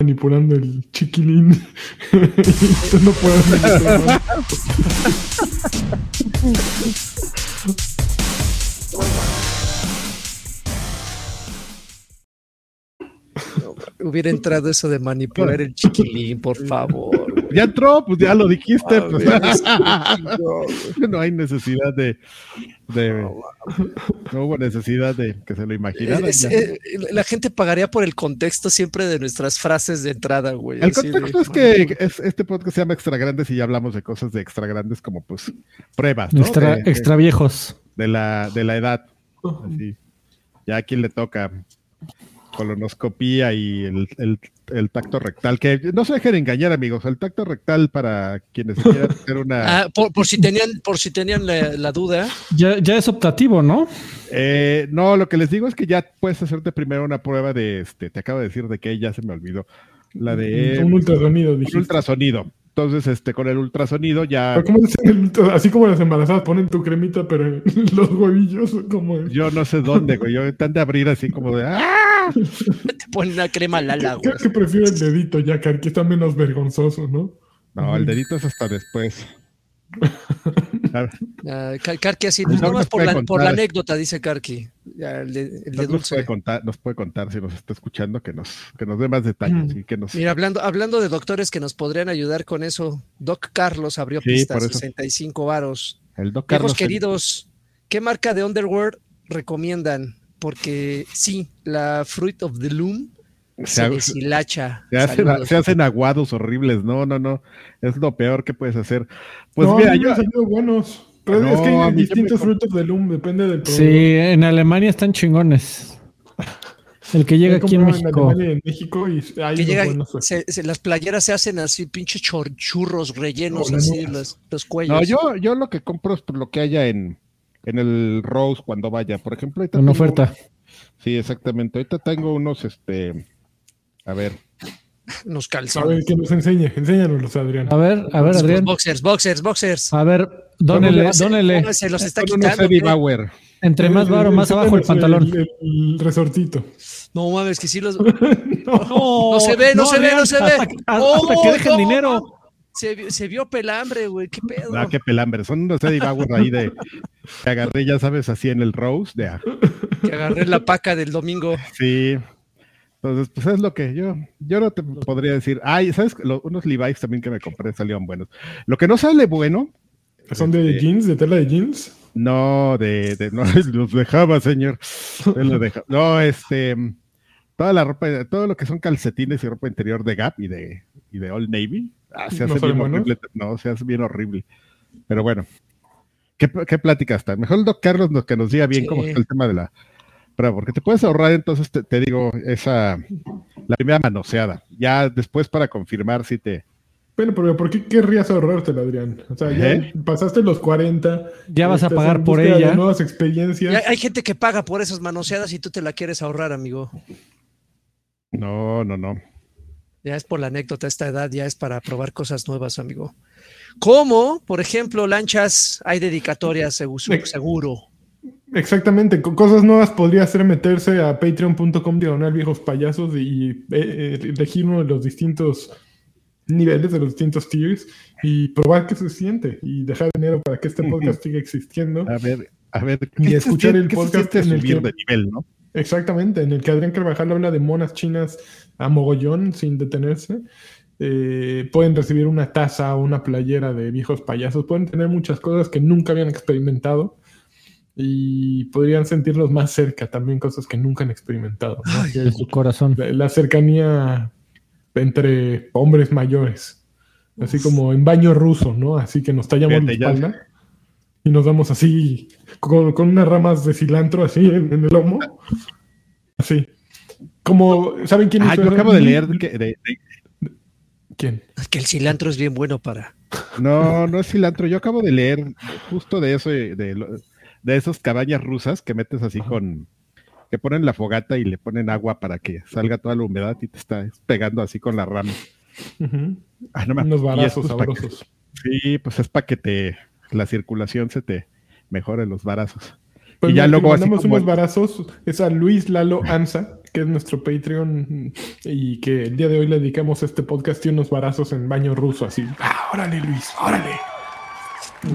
manipulando el chiquilín. No manipular. Hubiera entrado eso de manipular el chiquilín, por favor. Ya entró, pues ya lo dijiste. A pues. no, hay necesidad de, de- no hubo necesidad de que se lo imaginara. Es- ya. eh, la gente pagaría por el contexto siempre de nuestras frases de entrada, güey. El de- contexto es que es- este podcast se llama Extra Grandes y ya hablamos de cosas de extra grandes como pues pruebas, ¿no? Extra, de- extra viejos. de la, de la edad. Así. Ya a quien le toca colonoscopía y el, el- el tacto rectal, que no se dejen engañar, amigos. El tacto rectal para quienes quieran hacer una. Ah, por, por si tenían, por si tenían la, la duda, Ya, ya es optativo, ¿no? Eh, no, lo que les digo es que ya puedes hacerte primero una prueba de este. Te acabo de decir de que ya se me olvidó. La de Un ultrasonido, un dijiste. ultrasonido. Entonces, este, con el ultrasonido ya. Pero ¿cómo dicen el Así como las embarazadas ponen tu cremita, pero en los huevillos, como es? Yo no sé dónde, güey. Yo tan de abrir así como de. ¡Ah! te ponen una crema Lala, güey. Creo que prefiero el dedito ya, que está menos vergonzoso, ¿no? No, el dedito es hasta después. Ah, Karki así, No no, nos más por la, por la contar. anécdota, dice Karki. Ya, el de, el de Nos, puede contar, nos puede contar si nos está escuchando que nos, que nos dé más detalles y que nos. Mira, hablando, hablando de doctores que nos podrían ayudar con eso, Doc Carlos abrió Sí, pistas, por eso. 65 varos. El doc Carlos. queridos, ¿qué marca de underwear recomiendan? Porque sí, la Fruit of the Loom Se, se ha- deshilacha. se hacen, Saludos. se hacen aguados horribles. No, no, no. Es lo peor que puedes hacer. Pues no, mira, yo. salido buenos. Pero No, es que hay distintos frutos de Loom, depende del producto. Sí, en Alemania están chingones. El que llega aquí en México. En México y hay que unos llega, buenos, se- se- las playeras se hacen así, pinches chor- churros rellenos, No, así, no. los, los cuellos. No, yo, yo lo que compro es lo que haya en, en el Rose cuando vaya. Por ejemplo, ahorita En tengo- oferta. Sí, exactamente. Ahorita tengo unos, este. A ver. Unos A ver, calzones. que nos enseñe. Enséñanos, Adrián. A ver, a ver, Adrián. Boxers, boxers, boxers. A ver, dónele, dónele. No, se los está quitando. Bauer. Entre más varo, más abajo el pantalón. El, el resortito. No mames, que sí los. No, No se ve, no se ve, no se ve. Hasta, hasta Oh, que dejen no, dinero. Se, vi- se vio pelambre, güey. ¿Qué pedo? Ah, qué pelambre. Son unos Eddie Bauer ahí de. Que agarré, ya sabes, así en el Rose. De, ah, Que agarré la paca del domingo. sí. Entonces, pues es lo que yo, yo no te podría decir. Ay, ¿sabes? Lo- unos Levi's también que me compré salieron buenos. Lo que no sale bueno, ¿Son de Este- jeans, de tela de jeans? no, de, de no los dejaba, señor. Los No, este, toda la ropa, todo lo que son calcetines y ropa interior de Gap y de, y de Old Navy, ah, se ¿No hace bien buenos? horrible. No, se hace bien horrible. Pero bueno, ¿qué, qué plática está? Mejor el Doc Carlos nos, que nos diga bien Sí. cómo está el tema de la porque te puedes ahorrar entonces, te, te digo, esa, la primera manoseada. Ya después para confirmar si te, Bueno, pero ¿por qué querrías ahorrártela, Adrián? O sea, ya ¿Eh? pasaste los 40. Ya vas a estás pagar por ella. nuevas experiencias. hay, hay gente que paga por esas manoseadas y tú te la quieres ahorrar, amigo. no, no, no. Ya es por la anécdota, esta edad ya es para probar cosas nuevas, amigo. Como, por ejemplo, lanchas, hay dedicatorias seguro. Exactamente, cosas nuevas podría ser meterse a patreon.com diagonal viejos payasos y eh, eh, elegir uno de los distintos niveles, de los distintos tiers y probar qué se siente y dejar dinero para que este podcast siga existiendo. A ver, a ver, Y ¿qué se escuchar el podcast en el que- de nivel, ¿no? Exactamente, en el que Adrián Carvajal habla de monas chinas a mogollón sin detenerse. Eh, pueden recibir una taza o una playera de viejos payasos, pueden tener muchas cosas que nunca habían experimentado y podrían sentirlos más cerca también, cosas que nunca han experimentado. ¿no? Ay, De es su corazón. la, la cercanía entre hombres mayores, así como en baño ruso, ¿no? Así que nos tallamos Fíjate, la ya- espalda y nos damos así con, con unas ramas de cilantro así en, en el lomo. Así. Como, ¿saben quién Ah, hizo yo acabo de leer que de- de- ¿Quién? Que el cilantro es bien bueno para. no, no es cilantro, yo acabo de leer justo de eso, de, de, de esas cabañas rusas que metes así con, que ponen la fogata y le ponen agua para que salga toda la humedad y te está pegando así con la rama. Ah, no Unos barazos que- sabrosos. sí, pues es para que te, la circulación se te mejore los barazos. Pues y ya luego mandamos como unos barazos, es a Luis Lalo Anza, que es nuestro Patreon y que el día de hoy le dedicamos este podcast y unos barazos en baño ruso, así. ¡Ah, órale, Luis! ¡Órale!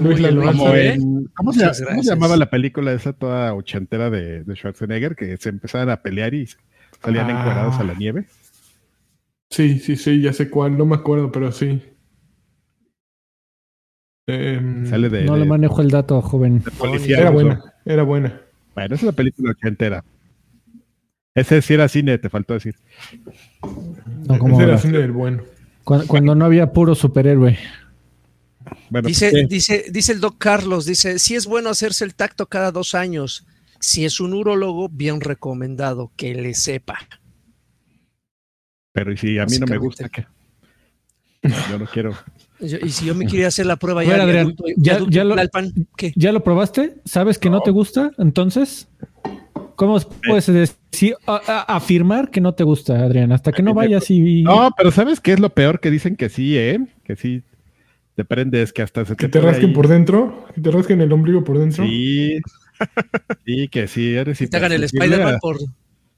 Luis en- ¿cómo, se, cómo se llamaba la película esa toda ochentera de, de Schwarzenegger? Que se empezaban a pelear y salían Ah. encuerados a la nieve. Sí, sí, sí, ya sé cuál, no me acuerdo, pero sí. Em, Sale de, No de- le manejo el dato, joven. policía. era buena, era buena. Bueno, esa es la película ochentera. Ese sí era cine, te faltó decir. No como Ese era cine del bueno. Cuando, cuando no había puro superhéroe. Bueno, Dice, ¿qué? dice, dice el doc Carlos, dice, si es bueno hacerse el tacto cada dos años. Si es un urólogo, bien recomendado, que le sepa. pero ¿y si a mí no me gusta, ¿qué? Yo no quiero. Yo- y si yo me quería hacer la prueba ya, Adrián, adulto- ya- adulto ya lo-. ¿Ya lo probaste? ¿Sabes que no, te gusta? Entonces, ¿cómo puedes decir, a- a- afirmar que no te gusta, Adrián? Hasta que no vayas y... No, pero ¿sabes qué es lo peor? Que dicen que sí, ¿eh? Que sí te prendes, que hasta se Que te rasquen ahí. por dentro, que te rasquen el ombligo por dentro. Sí. Sí, que sí, eres Que te hagan el Spider-Man por...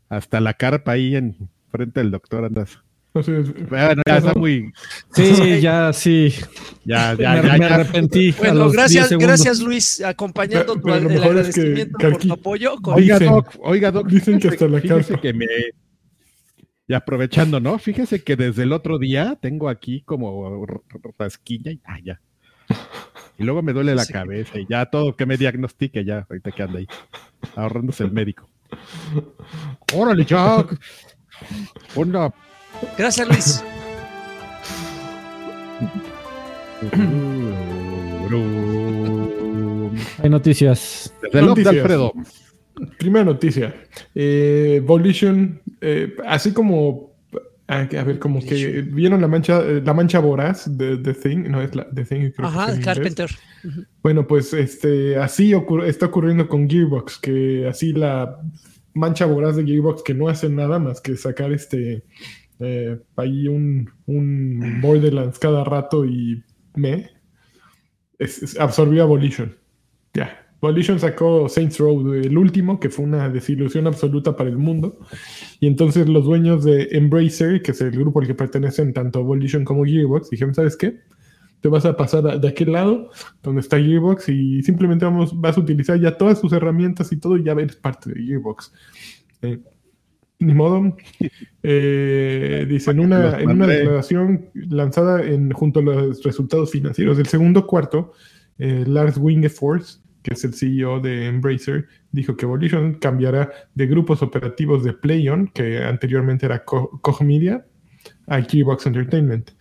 Hasta la carpa ahí en frente del doctor andas. Bueno, ya está muy. Sí, ya, sí. Ya, ya, me, ya. me arrepentí. a Bueno, los 10 gracias, gracias Luis, acompañando Pero- tu, pero el mejor es que agradecimiento por tu apoyo. con- Oiga, Dicen- Doc, oiga, Doc. dicen que hasta la carpa. que me. Y aprovechando, ¿no? Fíjese que desde el otro día tengo aquí como r- r- rasquiña y ah, ya. Y luego me duele la Sí. cabeza y ya todo que me diagnostique ya, ahorita que anda ahí, ahorrándose el médico. Órale, Jack. Una Gracias Luis. Hay noticias. Desde el Love de Noticias. Alfredo. Primera noticia. Eh, Volition, eh, así como. A, a ver, como que vieron la mancha, eh, la mancha voraz de The Thing, no es la The Thing, creo que es Ajá, inglés. Carpenter. Bueno, pues este, así ocur- está ocurriendo con Gearbox, que así la mancha voraz de Gearbox que no hace nada más que sacar este eh, ahí un, un Borderlands cada rato y me es- es- absorbió a Volition. Ya. Volition sacó Saints Row, el último, que fue una desilusión absoluta para el mundo. Y entonces los dueños de Embracer, que es el grupo al que pertenecen tanto Volition como Gearbox, dijeron, ¿sabes qué? Te vas a pasar a- de aquel lado, donde está Gearbox, y simplemente vamos, vas a utilizar ya todas sus herramientas y todo, y ya eres parte de Gearbox. Eh, ni modo. Eh, dice, en una, en una declaración lanzada en, junto a los resultados financieros del segundo cuarto, eh, Lars Wingefors, que es el CEO de Embracer, dijo que Volition cambiará de grupos operativos de PlayOn, que anteriormente era Koch Media, a Gearbox Entertainment.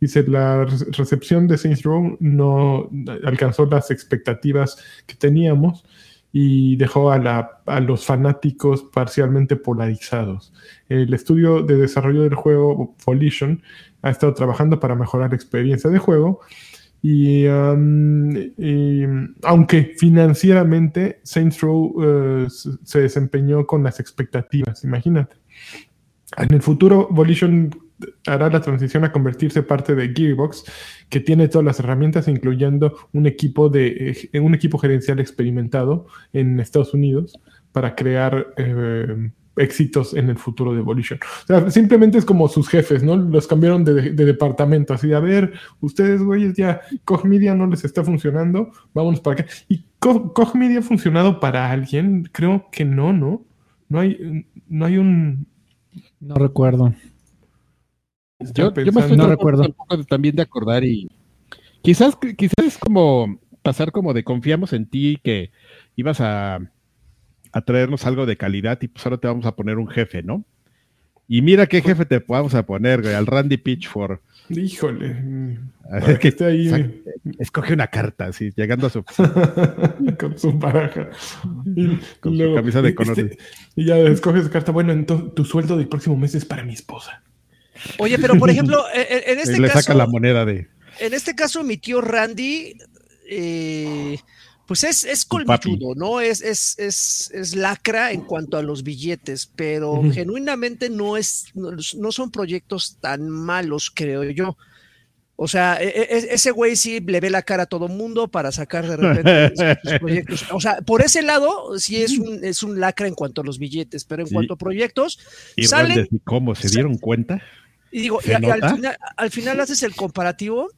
Dice, la re- recepción de Saints Row no alcanzó las expectativas que teníamos y dejó a, la- a los fanáticos parcialmente polarizados. El estudio de desarrollo del juego Volition ha estado trabajando para mejorar la experiencia de juego y, um, aunque financieramente Saints Row se- se desempeñó con las expectativas, imagínate. En el futuro, Volition hará la transición a convertirse parte de Gearbox, que tiene todas las herramientas, incluyendo un equipo, de, eh, un equipo gerencial experimentado en Estados Unidos para crear eh, éxitos en el futuro de Volition. O sea, simplemente es como sus jefes, ¿no? Los cambiaron de, de departamento, así de, a ver, ustedes, güeyes, ya Koch Media no les está funcionando, vámonos para acá. ¿Y Koch, Koch Media ha funcionado para alguien? Creo que no, ¿no? No hay, no hay un... No recuerdo. Yo, yo me estoy no recuerdo. un poco de- también de acordar y quizás, quizás es como pasar como de confiamos en ti que ibas a, a traernos algo de calidad y pues ahora te vamos a poner un jefe, ¿no? Y mira qué jefe te vamos a poner, güey, al Randy Pitchford. Híjole. A para ver que que esté ahí sac- escoge una carta, así, llegando a su con su baraja. Y, Con su camisa de este, colores. y ya escoges carta. Bueno, entonces tu sueldo del próximo mes es para mi esposa. Oye, pero por ejemplo, en, en este y le caso, saca la moneda de en este caso, mi tío Randy, eh, pues es, es colmilludo, ¿no? Es, es, es, es lacra en cuanto a los billetes, pero genuinamente no es, no, no son proyectos tan malos, creo yo. O sea, e- e- ese güey sí le ve la cara a todo mundo para sacar de repente sus proyectos. O sea, por ese lado sí es un, es un lacra en cuanto a los billetes, pero en Sí. cuanto a proyectos, Y salen Randes, ¿y cómo? ¿Se dieron cuenta? y digo, y, ¿Se y al, final, al final haces el comparativo.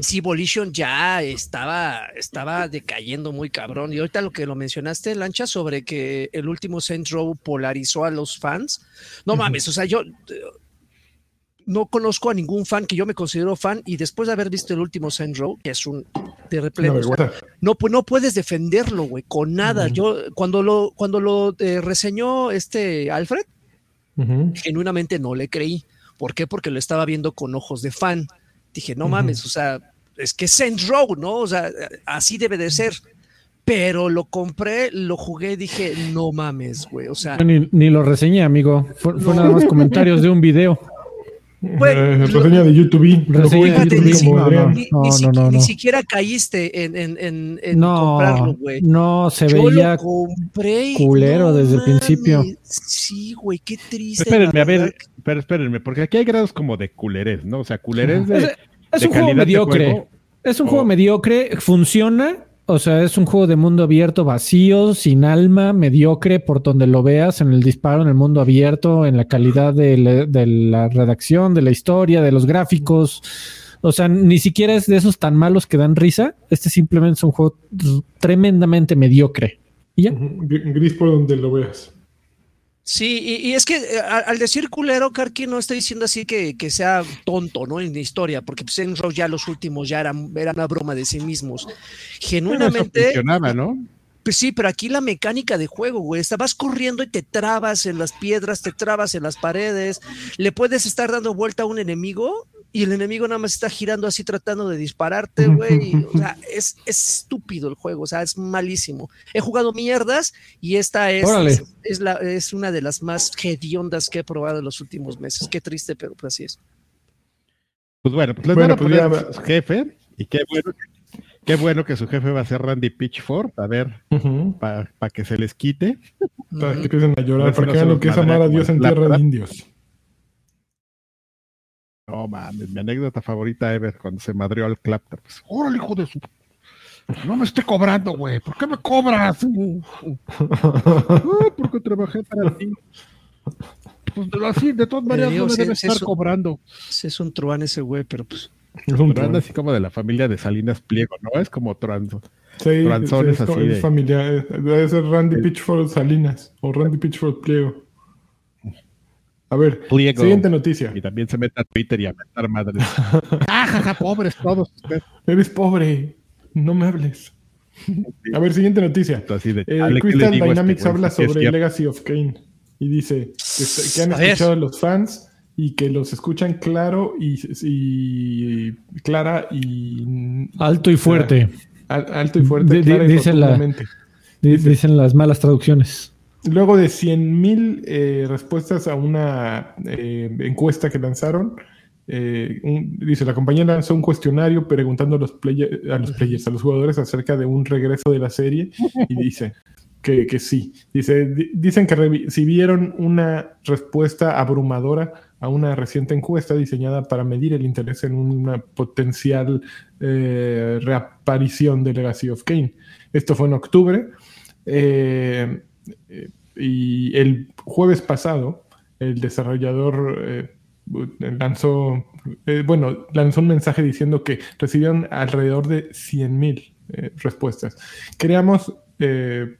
Sí, Volition ya estaba, estaba decayendo muy cabrón. Y ahorita lo que lo mencionaste, Lancha, sobre que el último Row polarizó a los fans. No mames, o sea, yo no conozco a ningún fan que yo me considero fan y después de haber visto el último Row, que es un de no, pu- no puedes defenderlo, güey, con nada. Yo, cuando lo, cuando lo eh, reseñó este Alfred, genuinamente no le creí. ¿Por qué? Porque lo estaba viendo con ojos de fan. Dije, no mames, o sea, es que es Saints Row, ¿no? O sea, así debe de ser. Pero lo compré, lo jugué, dije, no mames, güey. O sea, ni, ni lo reseñé, amigo. Fue, fue nada más comentarios de un video. Güey, Eh, lo- reseña de YouTube. Reseña de YouTube ni, como si- no, no, no, si- no, ni siquiera caíste en, en, en, en No, comprarlo, güey. no, se Yo veía. lo compré. y culero no desde el principio. Sí, güey, qué triste. Espérenme, la a ver, pero espérenme, porque aquí hay grados como de culerés, ¿no? O sea, culerés de, Es, es de un juego mediocre. juego. Es un o- juego mediocre, funciona. O sea, es un juego de mundo abierto vacío, sin alma, mediocre por donde lo veas, en el disparo, en el mundo abierto, en la calidad de la, redacción, de la historia, de los gráficos. O sea, ni siquiera es de esos tan malos que dan risa. Este simplemente es un juego tremendamente mediocre. Ya. Gris por donde lo veas. Sí, y, y es que eh, a- al decir culero, Karki no estoy diciendo así que, que sea tonto, ¿no? En la historia, porque pues, Saints Row ya los últimos ya eran, era una broma de sí mismos. Genuinamente, funcionaba, ¿no? pues sí, pero aquí la mecánica de juego, güey, estabas corriendo y te trabas en las piedras, te trabas en las paredes, le puedes estar dando vuelta a un enemigo y el enemigo nada más está girando así tratando de dispararte, güey. O sea, es, es estúpido el juego, o sea, es malísimo. He jugado mierdas y esta es, es, es la, es una de las más hediondas que he probado en los últimos meses. Qué triste, pero pues así es. Pues bueno, pues les Bueno, van a pues su jefe, y qué bueno, qué bueno que su jefe va a ser Randy Pitchford, a ver, Ujú. para que se les quite. Para que empiecen a llorar, para no que vean lo que es amar a Dios en tierra de indios. No mames, mi anécdota favorita ever cuando se madrió al Clapter. Pues, órale, hijo de su. No me esté cobrando, güey. ¿Por qué me cobras? Ah, porque trabajé para ti. Pues así, de todas maneras, digo, no me sí, debe sí, estar cobrando. Sí, Es un truán ese güey, pero pues. Es un troll. así como de la familia de Salinas Pliego, ¿no? Es como transo. Sí, tranzones es, así es de- familiar. eh, Debe ser Randy Pitchford Salinas o Randy Pitchford Pliego. A ver, Pliego. siguiente noticia. Y también se mete a Twitter y a meter madres. ah, jaja, pobres todos ustedes. Eres pobre, no me hables. A ver, siguiente noticia. Así de, Eh, chale, ¿qué le Crystal este Dynamics habla sobre. Legacy of Kane y dice que, han escuchado a los fans y que los escuchan claro y, y clara y Alto y fuerte, al- alto y fuerte. Clara y la- dicen las malas traducciones. Luego de 100.000 eh, respuestas a una eh, encuesta que lanzaron, eh, un- dice, la compañía lanzó un cuestionario preguntando a los, player- a los players, a los jugadores acerca de un regreso de la serie y dice que, que sí. Dice, di- dicen que recibieron una respuesta abrumadora a una reciente encuesta diseñada para medir el interés en una potencial eh, reaparición de Legacy of Kane. Esto fue en octubre. Eh, eh, y el jueves pasado, el desarrollador eh, lanzó, eh, bueno, lanzó un mensaje diciendo que recibieron alrededor de 100.000 eh, respuestas. Queríamos, eh,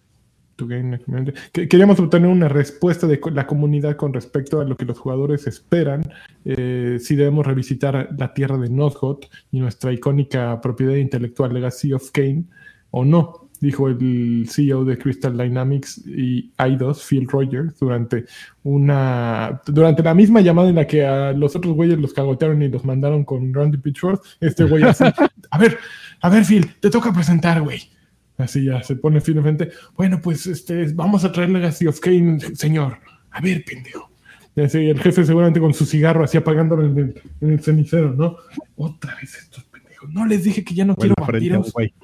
queríamos obtener una respuesta de la comunidad con respecto a lo que los jugadores esperan, eh, si debemos revisitar la tierra de Nosgoth y nuestra icónica propiedad intelectual Legacy of Kane o no dijo el CEO de Crystal Dynamics y I2, Phil Rogers, durante una durante la misma llamada en la que a los otros güeyes los cagotearon y los mandaron con Randy Pitchford, este güey así, a ver, a ver Phil, te toca presentar, güey. Así ya se pone Phil enfrente. Bueno, pues este, vamos a traer Legacy of Kane, señor. A ver, pendejo. Así, el jefe seguramente con su cigarro así apagándolo en el, en el cenicero, ¿no? Otra vez estos pendejos. No les dije que ya no O en quiero la frente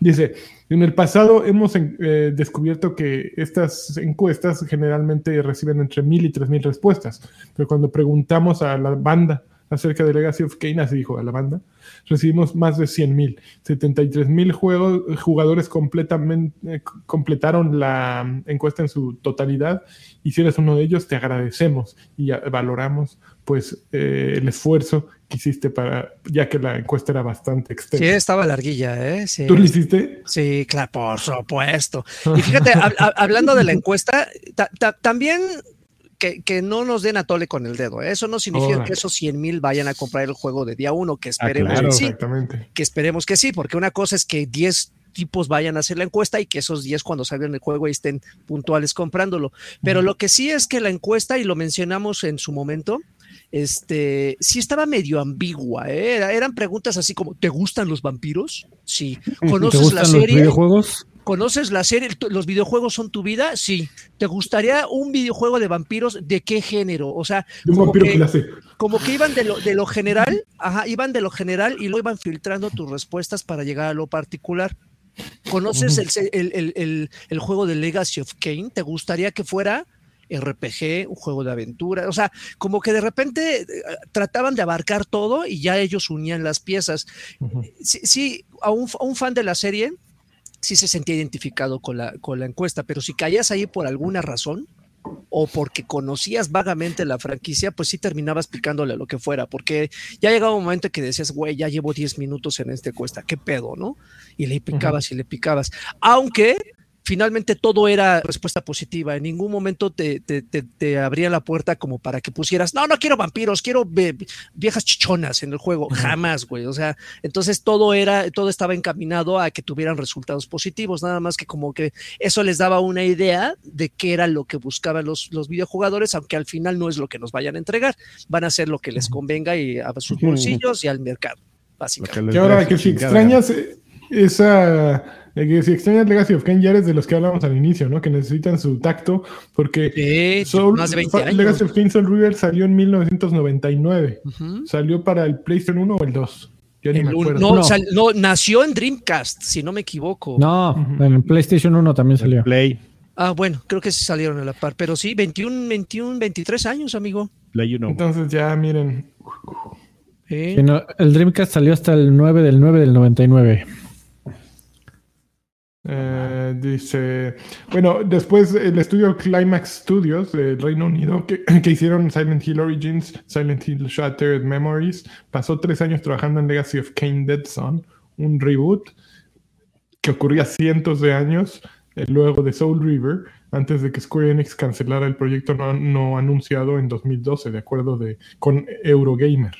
Dice, en el pasado hemos eh, descubierto que estas encuestas generalmente reciben entre mil y tres mil respuestas, pero cuando preguntamos a la banda acerca de Legacy of Kain, así dijo a la banda. Recibimos más de 100 mil. 73 mil jugadores completamente, eh, completaron la encuesta en su totalidad. Y si eres uno de ellos, te agradecemos y valoramos pues eh, el esfuerzo hiciste para, ya que la encuesta era bastante extensa. Sí, estaba larguilla, ¿eh? ¿Tú lo hiciste? Sí, claro, por supuesto. Y fíjate, hablando de la encuesta, también que, no nos den a tole con el dedo. ¿eh? Eso no significa que esos 100 mil vayan a comprar el juego de día uno, que ah, esperemos que sí. Que esperemos que sí, porque una cosa es que 10 tipos vayan a hacer la encuesta y que esos 10 cuando salgan el juego estén puntuales comprándolo. Pero lo que sí es que la encuesta, y lo mencionamos en su momento, este, sí estaba medio ambigua. ¿eh? Eran preguntas así como, ¿te gustan los vampiros? Sí. ¿Conoces la serie? Los videojuegos? ¿Conoces la serie? ¿Los videojuegos son tu vida? Sí. ¿Te gustaría un videojuego de vampiros? ¿De qué género? O sea, como, que, como que iban de lo, de lo general, ajá, iban de lo general y lo iban filtrando tus respuestas para llegar a lo particular. ¿Conoces el, el, juego de Legacy of Kane? ¿Te gustaría que fuera RPG, un juego de aventura? O sea, como que de repente eh, trataban de abarcar todo y ya ellos unían las piezas. Sí, a, un, a un fan de la serie sí se sentía identificado con la, con la encuesta, pero si caías ahí por alguna razón o porque conocías vagamente la franquicia, pues sí terminabas picándole lo que fuera, porque ya llegaba un momento que decías, güey, ya llevo 10 minutos en este cuesta, qué pedo, ¿no? Y le picabas y le picabas. Aunque finalmente todo era respuesta positiva. En ningún momento te, te, te, abría la puerta como para que pusieras, no, no quiero vampiros, quiero viejas chichonas en el juego. Jamás, güey. O sea, entonces todo era, todo estaba encaminado a que tuvieran resultados positivos. Nada más que como que eso les daba una idea de qué era lo que buscaban los, los videojugadores, aunque al final no es lo que nos vayan a entregar. Van a hacer lo que les convenga y a sus bolsillos y al mercado, básicamente. Que ahora que si extrañas esa que si extrañas Legacy of Kain ya eres de los que hablamos al inicio, ¿no? Que necesitan su tacto, porque Legacy of Kain Soul River salió en 1999. ¿Salió para el PlayStation 1 o el 2? Yo ni me acuerdo. No, no. nació en Dreamcast, si no me equivoco. No, en PlayStation 1 también salió. Play. Ah, bueno, creo que sí salieron a la par, pero sí, 21, 21, 23 años, amigo. Play 1. Entonces ya, miren. el Dreamcast salió hasta el 9 del 9 del 99. Eh, dice, bueno, después el estudio Climax Studios del Reino Unido, que, hicieron Silent Hill Origins, Silent Hill Shattered Memories, pasó tres años trabajando en Legacy of Kane Dead Son, un reboot que ocurría cientos de años eh, luego de Soul River, antes de que Square Enix cancelara el proyecto no, no anunciado en 2012, de acuerdo de, con Eurogamer.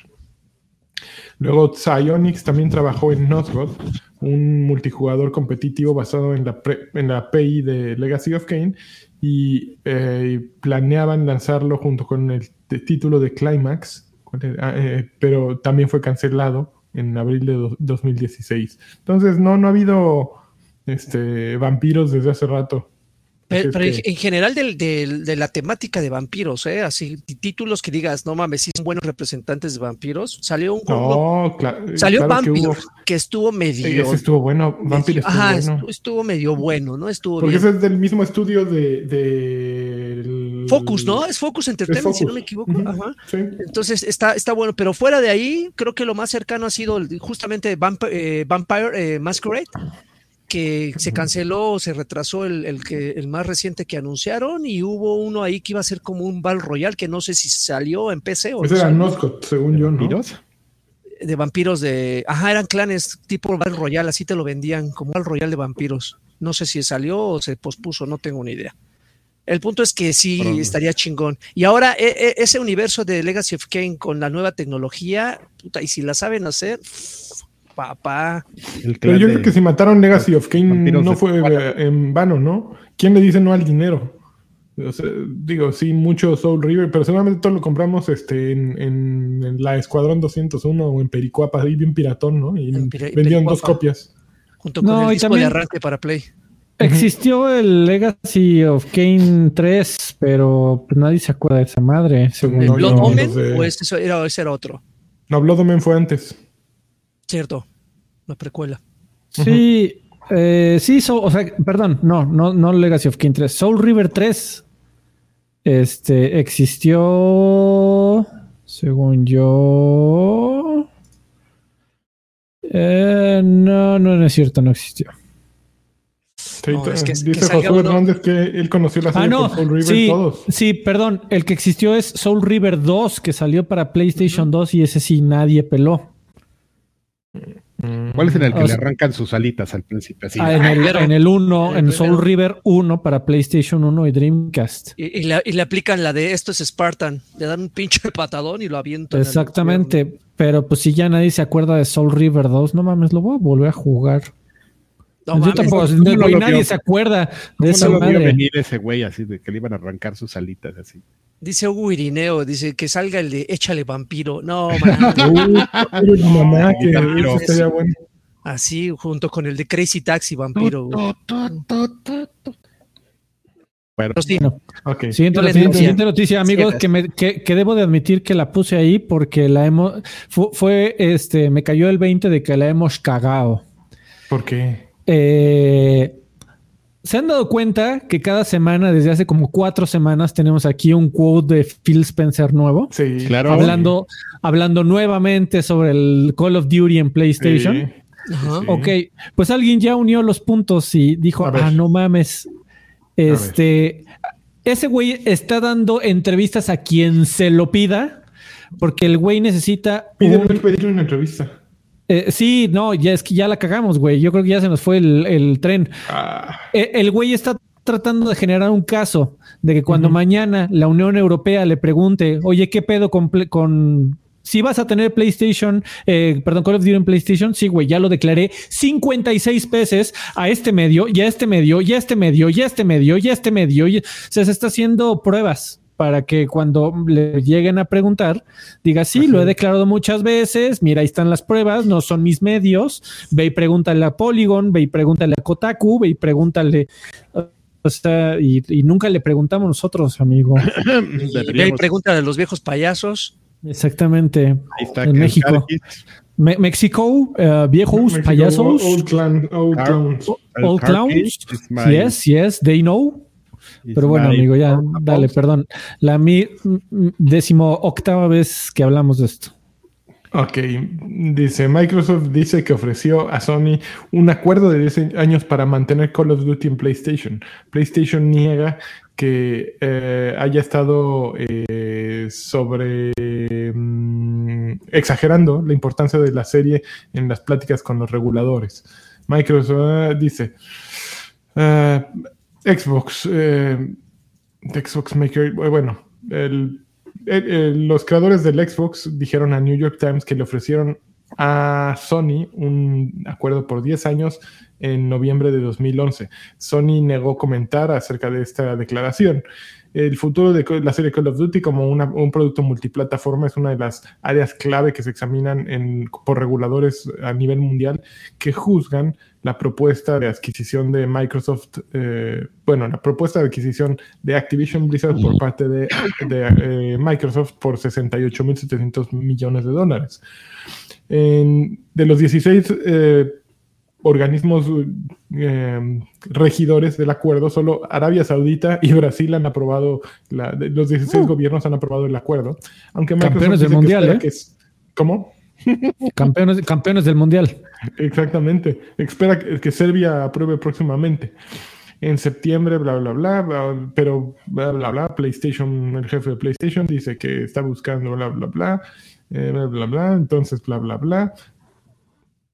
Luego Psyonix también trabajó en Nosgoth, un multijugador competitivo basado en la, en la API de Legacy of Kane y eh, planeaban lanzarlo junto con el título de Climax, ah, eh, pero también fue cancelado en abril de 2016. Entonces no, no ha habido este, vampiros desde hace rato. Pero, en general de la temática de vampiros, ¿eh? Así, títulos que digas, no mames, si son buenos representantes de vampiros. Salió un no, Salió Vampiro, que, estuvo medio. Ese estuvo bueno, Vampiro estuvo Ajá, bueno. Estuvo medio bueno, ¿no? Estuvo Porque ese es del mismo estudio de. Focus, ¿no? Es Focus Entertainment, si no me equivoco. Ajá. Entonces está, está bueno, pero fuera de ahí, creo que lo más cercano ha sido justamente Vampire, eh, Vampire eh, Masquerade que se canceló, se retrasó el, que, el más reciente que anunciaron y hubo uno ahí que iba a ser como un Battle Royale que no sé si salió en PC o Ese era Noscot, según yo, ¿no? De vampiros de... Ajá, eran clanes tipo Battle Royale, así te lo vendían, como Battle Royale de vampiros. No sé si salió o se pospuso, no tengo ni idea. El punto es que sí estaría chingón. Y ahora e, e, ese universo de Legacy of Kane con la nueva tecnología, puta, y si la saben hacer, papá. Pero yo creo que si mataron Legacy of Kane no fue en vano, ¿no? ¿Quién le dice no al dinero? digo, sí, mucho Soul River, pero seguramente todo lo compramos este, en, la Escuadrón 201 o en Pericuapa, ahí bien piratón, ¿no? Y vendieron dos copias. Junto con el disco de arranque para Play. Existió el Legacy of Kane 3, pero nadie se acuerda de esa madre. Según ¿El Blood Omen o ese era, ese era otro? No, Blood Omen fue antes. Cierto, la precuela. Sí, eh, sí, o sea, perdón, no, no, no Legacy of King 3. Soul River 3 este, existió Según yo. Eh, no, no, es cierto, no existió. No, es que, dice José Hernández que él conoció la serie ah, no, Soul River sí, todos. Sí, perdón. El que existió es Soul River 2, que salió para PlayStation 2 y ese sí nadie peló. ¿Cuál es en el que le arrancan sus alitas al principio? Ah, en, el, 1, en Soul River 1 para PlayStation 1 y Dreamcast. Y, le, aplican la de esto es Spartan. Le dan un pinche patadón y lo avientan. Exactamente. Pero pues si ya nadie se acuerda de Soul River 2, no mames, lo voy a volver a jugar. No, Yo tampoco, nadie se acuerda de esa no madre. venir ese güey así de que le iban a arrancar sus alitas así. Dice Hugo Irineo, dice que salga el de échale vampiro. No, man. Así, junto con el de Crazy Taxi Vampiro. Bueno, okay. siguiente, noticia, amigos, que, me, que, debo de admitir que la puse ahí porque la hemos, fue, este, me cayó el 20 de que la hemos cagado. ¿Por qué? Eh, ¿Se han dado cuenta que cada semana, desde hace como cuatro semanas, tenemos aquí un quote de Phil Spencer nuevo? Sí, claro. Hablando, hablando nuevamente sobre el Call of Duty en PlayStation. Ok, pues alguien ya unió los puntos y dijo, ah, no mames. Este, ese güey está dando entrevistas a quien se lo pida, porque el güey necesita. Pide un... una entrevista. Eh, sí, no, ya es que ya la cagamos, güey. Yo creo que ya se nos fue el, tren. Ah. Eh, el güey está tratando de generar un caso de que cuando mañana la Unión Europea le pregunte, oye, ¿qué pedo con, con si vas a tener PlayStation, eh, perdón, Call of Duty en PlayStation, sí, güey, ya lo declaré 56 veces a este medio, y a este medio, y a este medio, y a este medio, y a este medio. Y, o sea, se está haciendo pruebas para que cuando le lleguen a preguntar, diga, sí, lo he declarado muchas veces, mira, ahí están las pruebas, no son mis medios, ve y pregúntale a Polygon, ve y pregúntale a Kotaku, ve y pregúntale... O sea, y, nunca le preguntamos nosotros, amigo. Ve y pregúntale a los viejos payasos. Exactamente. Ahí está, en México. México, uh, viejos payasos. Old, clan, old clowns. Old clowns. Yes, yes, they know. Pero bueno, amigo, ya, dale, perdón. La mi décimo octava vez que hablamos de esto. Ok, dice Microsoft dice que ofreció a Sony un acuerdo de 10 años para mantener Call of Duty en PlayStation. PlayStation niega que eh, haya estado eh, sobre mm, exagerando la importancia de la serie en las pláticas con los reguladores. Microsoft eh, dice, Xbox, eh, Xbox Maker, eh, bueno, los creadores del Xbox dijeron a New York Times que le ofrecieron a Sony un acuerdo por 10 años en noviembre de 2011. Sony negó comentar acerca de esta declaración. El futuro de la serie Call of Duty como un producto multiplataforma es una de las áreas clave que se examinan por reguladores a nivel mundial que juzgan la propuesta de adquisición de Microsoft, eh, bueno, la propuesta de adquisición de Activision Blizzard por parte de, eh, Microsoft por 68.700 millones de dólares. de los 16 eh, organismos regidores del acuerdo, solo Arabia Saudita y Brasil han aprobado, los 16 uh. gobiernos han aprobado el acuerdo, aunque Microsoft Campeones del Mundial, que es, ¿Cómo? campeones, campeones del mundial. Exactamente. Espera que, Serbia apruebe próximamente. En septiembre, bla, bla, bla, pero bla, bla, bla, PlayStation, el jefe de PlayStation dice que está buscando bla, bla, bla, eh, bla, bla, bla, entonces, bla, bla, bla.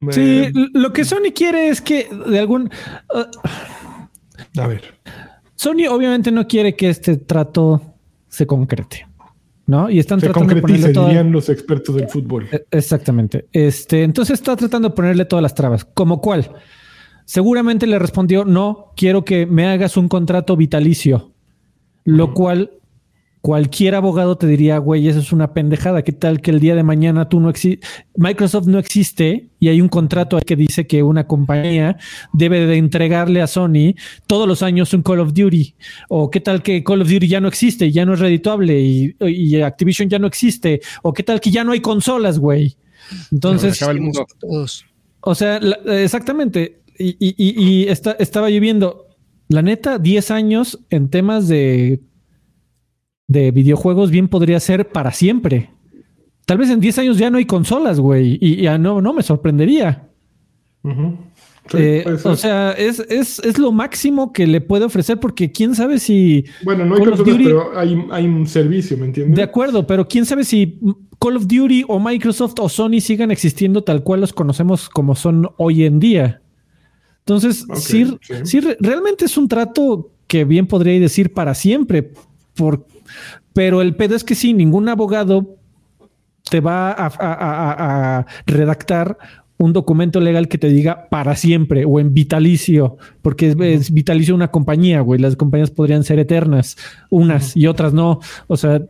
Sí, lo que Sony quiere es que de algún... Uh, a ver. Sony obviamente no quiere que este trato se concrete. ¿no? Y están tratando de ponerle dirían los expertos del fútbol. E, exactamente. Este, entonces está tratando de ponerle todas las trabas. ¿Como cuál? Seguramente le respondió, no, quiero que me hagas un contrato vitalicio, lo cual cualquier abogado te diría, güey, eso es una pendejada. ¿Qué tal que el día de mañana tú no existe, Microsoft no existe y hay un contrato que dice que una compañía debe de entregarle a Sony todos los años un Call of Duty? ¿O qué tal que Call of Duty ya no existe, ya no es redituable y, Activision ya no existe? ¿O qué tal que ya no hay consolas, güey? Entonces, o sea, exactamente. Y, y, estaba yo viendo, la neta, 10 años en temas de de videojuegos bien podría ser para siempre. Tal vez en 10 años ya no hay consolas, güey, y ya no, no me sorprendería. Sí, Eh, o sea, es, es, es lo máximo que le puede ofrecer porque quién sabe si... bueno, no hay Call of consolas, Duty- pero hay, hay un servicio, ¿me entiendes? De acuerdo, pero quién sabe si Call of Duty o Microsoft o Sony sigan existiendo tal cual los conocemos como son hoy en día. Entonces, Ok, sí, sí. sí, re- realmente es un trato que bien podría decir para siempre. Por, pero el pedo es que sí, ningún abogado te va a, a- a- a redactar un documento legal que te diga para siempre o en vitalicio, porque es, es vitalicio una compañía, güey. Las compañías podrían ser eternas, unas y otras no. O sea,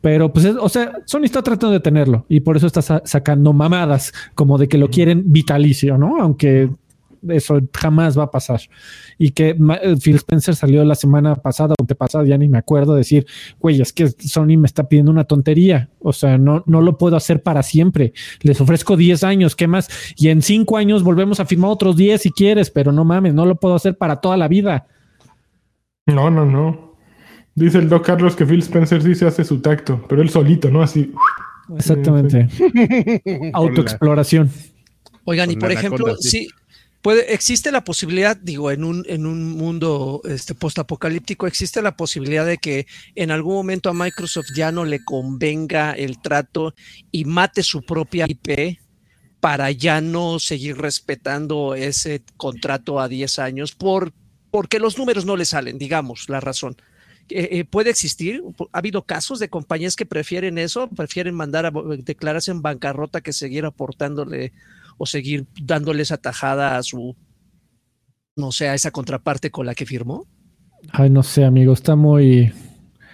pero pues, es- o sea, Sony está tratando de tenerlo y por eso está sa- sacando mamadas como de que lo quieren vitalicio, ¿no? Aunque eso jamás va a pasar. Y que eh, Phil Spencer salió la semana pasada o antepasada, ya ni me acuerdo, decir, güey, es que Sony me está pidiendo una tontería. O sea, no, no lo puedo hacer para siempre. Les ofrezco 10 años, ¿qué más? Y en 5 años volvemos a firmar otros 10 si quieres, pero no mames, no lo puedo hacer para toda la vida. No, no, no. Dice el Doc Carlos que Phil Spencer sí se hace su tacto, pero él solito, ¿no? Así. Exactamente. Autoexploración. Oigan, y por ejemplo, sí, puede, existe la posibilidad, digo, en un, en un mundo este, postapocalíptico, existe la posibilidad de que en algún momento a Microsoft ya no le convenga el trato y mate su propia IP para ya no seguir respetando ese contrato a 10 años por, porque los números no le salen, digamos, la razón. Eh, eh, puede existir. Ha habido casos de compañías que prefieren eso, prefieren mandar a declararse en bancarrota que seguir aportándole o seguir dándole esa tajada a su, no sé, a esa contraparte con la que firmó. Ay, no sé, amigo, está muy,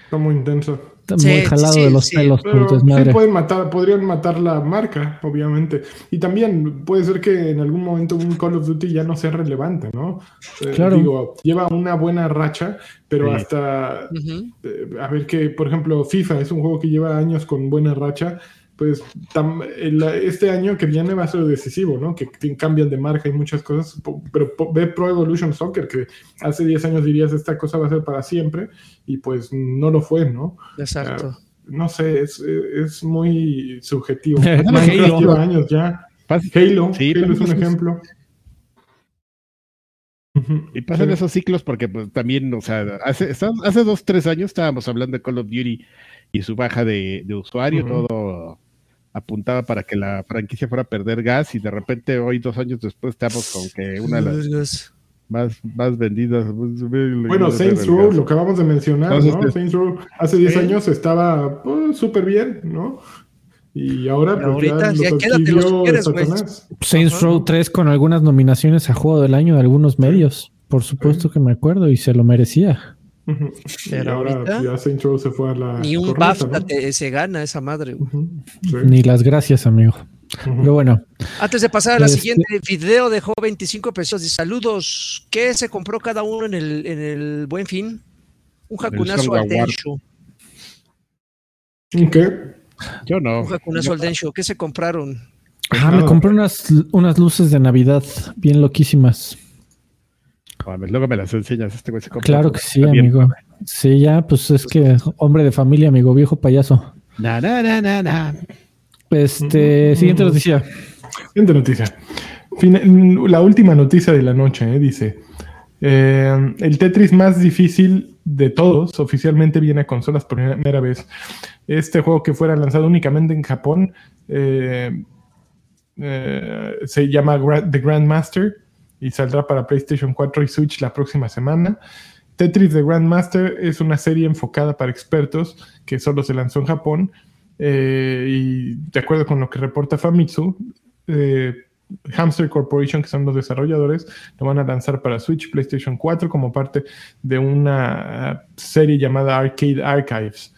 Está muy intenso. está Sí, muy jalado sí, de los sí, pelos, Pero por desmadre. pueden matar, podrían matar la marca, obviamente. Y también puede ser que en algún momento un Call of Duty ya no sea relevante, ¿no? Eh, Claro. Digo, lleva una buena racha, pero Sí. hasta Ujú. eh, a ver que, por ejemplo, FIFA es un juego que lleva años con buena racha, pues tam- el- este año que viene va a ser decisivo, ¿no? Que, que cambian de marca y muchas cosas, po- pero po- ve Pro Evolution Soccer, que hace 10 años dirías esta cosa va a ser para siempre, y pues no lo fue, ¿no? Exacto. No sé, es, es muy subjetivo. Halo. Lleva años ya. Halo, Sí, Halo es un ejemplo. Y pasan Sí. esos ciclos porque pues, también, o sea, hace, hace dos, tres años estábamos hablando de Call of Duty y su baja de, de usuario, todo apuntaba para que la franquicia fuera a perder gas y de repente hoy, dos años después, estamos con que una de las más, más vendidas. Bueno, Saints Row, lo que acabamos de mencionar, Entonces, ¿no? pues, Saints Row hace 10 sí. años estaba pues, súper bien, ¿no? Y ahora, pues, ahorita, ya, quédate los adquirió quieres, güey. Saints Ajá. Row 3 con algunas nominaciones a juego del año de algunos medios. Por supuesto que me acuerdo y se lo merecía. Ujú. Y Pero ahora ahorita, pues, ya Saints Row se fue a la Ni un corneta, BAFTA ¿no? te- se gana esa madre. Sí. Ni las gracias, amigo. Pero bueno, Antes de pasar a la Este- siguiente, video dejó 25 pesos. Dice, saludos. ¿Qué se compró cada uno en el, en el Buen Fin? Un jacunazo al Densho. ¿Qué? Yo no. Un jacunazo al Densho. ¿Qué se compraron? ah, me compré unas, unas luces de Navidad bien loquísimas. Mames, luego me las enseñas. Este güey se compra Claro que sí, bien. amigo. Sí, ya, pues es que hombre de familia, amigo, viejo payaso. Na, na, na, na, na. Este, Mm. siguiente noticia. Siguiente noticia. Fin- la última noticia de la noche, ¿eh? dice. eh, el Tetris más difícil de todos oficialmente viene a consolas por primera vez. Este juego que fuera lanzado únicamente en Japón eh, eh, se llama Gra- The Grandmaster y saldrá para PlayStation 4 y Switch la próxima semana. Tetris The Grandmaster es una serie enfocada para expertos que solo se lanzó en Japón eh, y de acuerdo con lo que reporta Famitsu, eh, Hamster Corporation, que son los desarrolladores, lo van a lanzar para Switch, PlayStation 4 como parte de una serie llamada Arcade Archives.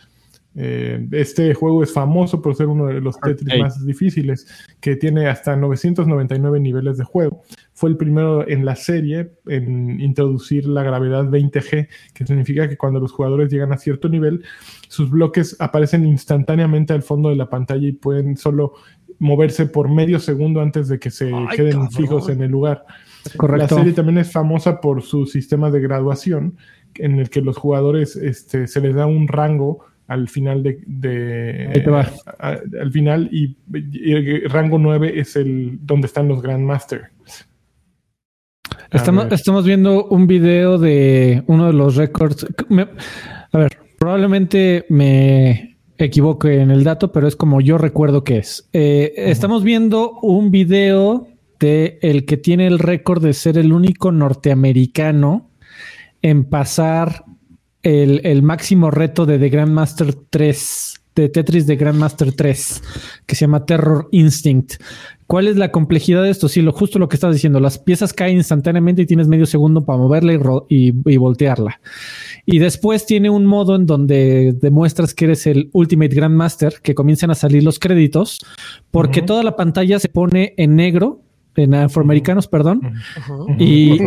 Eh, este juego es famoso por ser uno de los Tetris más difíciles, que tiene hasta 999 niveles de juego. Fue el primero en la serie en introducir la gravedad 20G, que significa que cuando los jugadores llegan a cierto nivel, sus bloques aparecen instantáneamente al fondo de la pantalla y pueden solo moverse por medio segundo antes de que se Ay, queden cabrón. fijos en el lugar. Correcto. La serie también es famosa por su sistema de graduación, en el que los jugadores este, se les da un rango al final de, de- Ahí te va. a- al final y, y el rango 9 es el donde están los Grandmaster. Estamos, estamos viendo un video de uno de los récords. A ver, probablemente me equivoque en el dato, pero es como yo recuerdo que es. Eh, Estamos viendo un video de el que tiene el récord de ser el único norteamericano en pasar el, el máximo reto de The Grandmaster 3, de Tetris de Grandmaster 3, que se llama Terror Instinct. ¿Cuál es la complejidad de esto? Sí, lo justo lo que estás diciendo. Las piezas caen instantáneamente y tienes medio segundo para moverla y, y- y voltearla. Y después tiene un modo en donde demuestras que eres el Ultimate Grandmaster, que comienzan a salir los créditos, porque toda la pantalla se pone en negro, en afroamericanos, perdón, Y-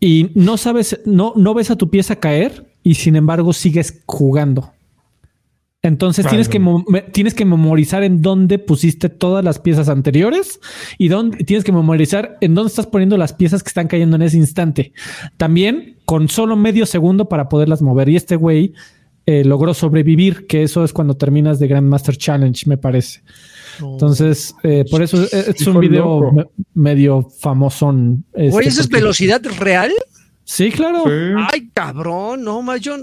y no sabes, no, no ves a tu pieza caer y sin embargo sigues jugando. Entonces tienes, que tienes que memorizar en dónde pusiste todas las piezas anteriores y dónde, tienes que memorizar en dónde estás poniendo las piezas que están cayendo en ese instante. También con solo medio segundo para poderlas mover. Y este güey eh, logró sobrevivir, que eso es cuando terminas de Grandmaster Challenge, me parece. Entonces, eh, por eso es, es un video me- medio famosón. este, Güey, ¿eso es velocidad real? Sí, claro. Sí. Ay, cabrón, no, más yo.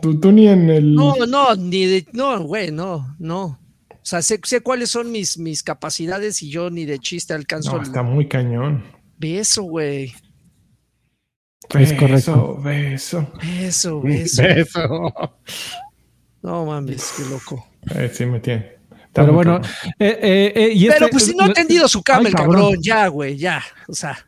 Tú, tú ni en el. No, no, ni de. No, güey, no, no. O sea, sé, sé cuáles son mis, mis capacidades y yo ni de chiste alcanzo No, el está muy cañón. beso, güey. Es Beso, correcto. Beso. Eso, eso. Beso. No mames, qué loco. Eh, sí, me tiene. Está Pero bueno, eh, eh, eh, y Pero este- pues si no ha tendido su cama cabrón, ya, güey, ya. O sea,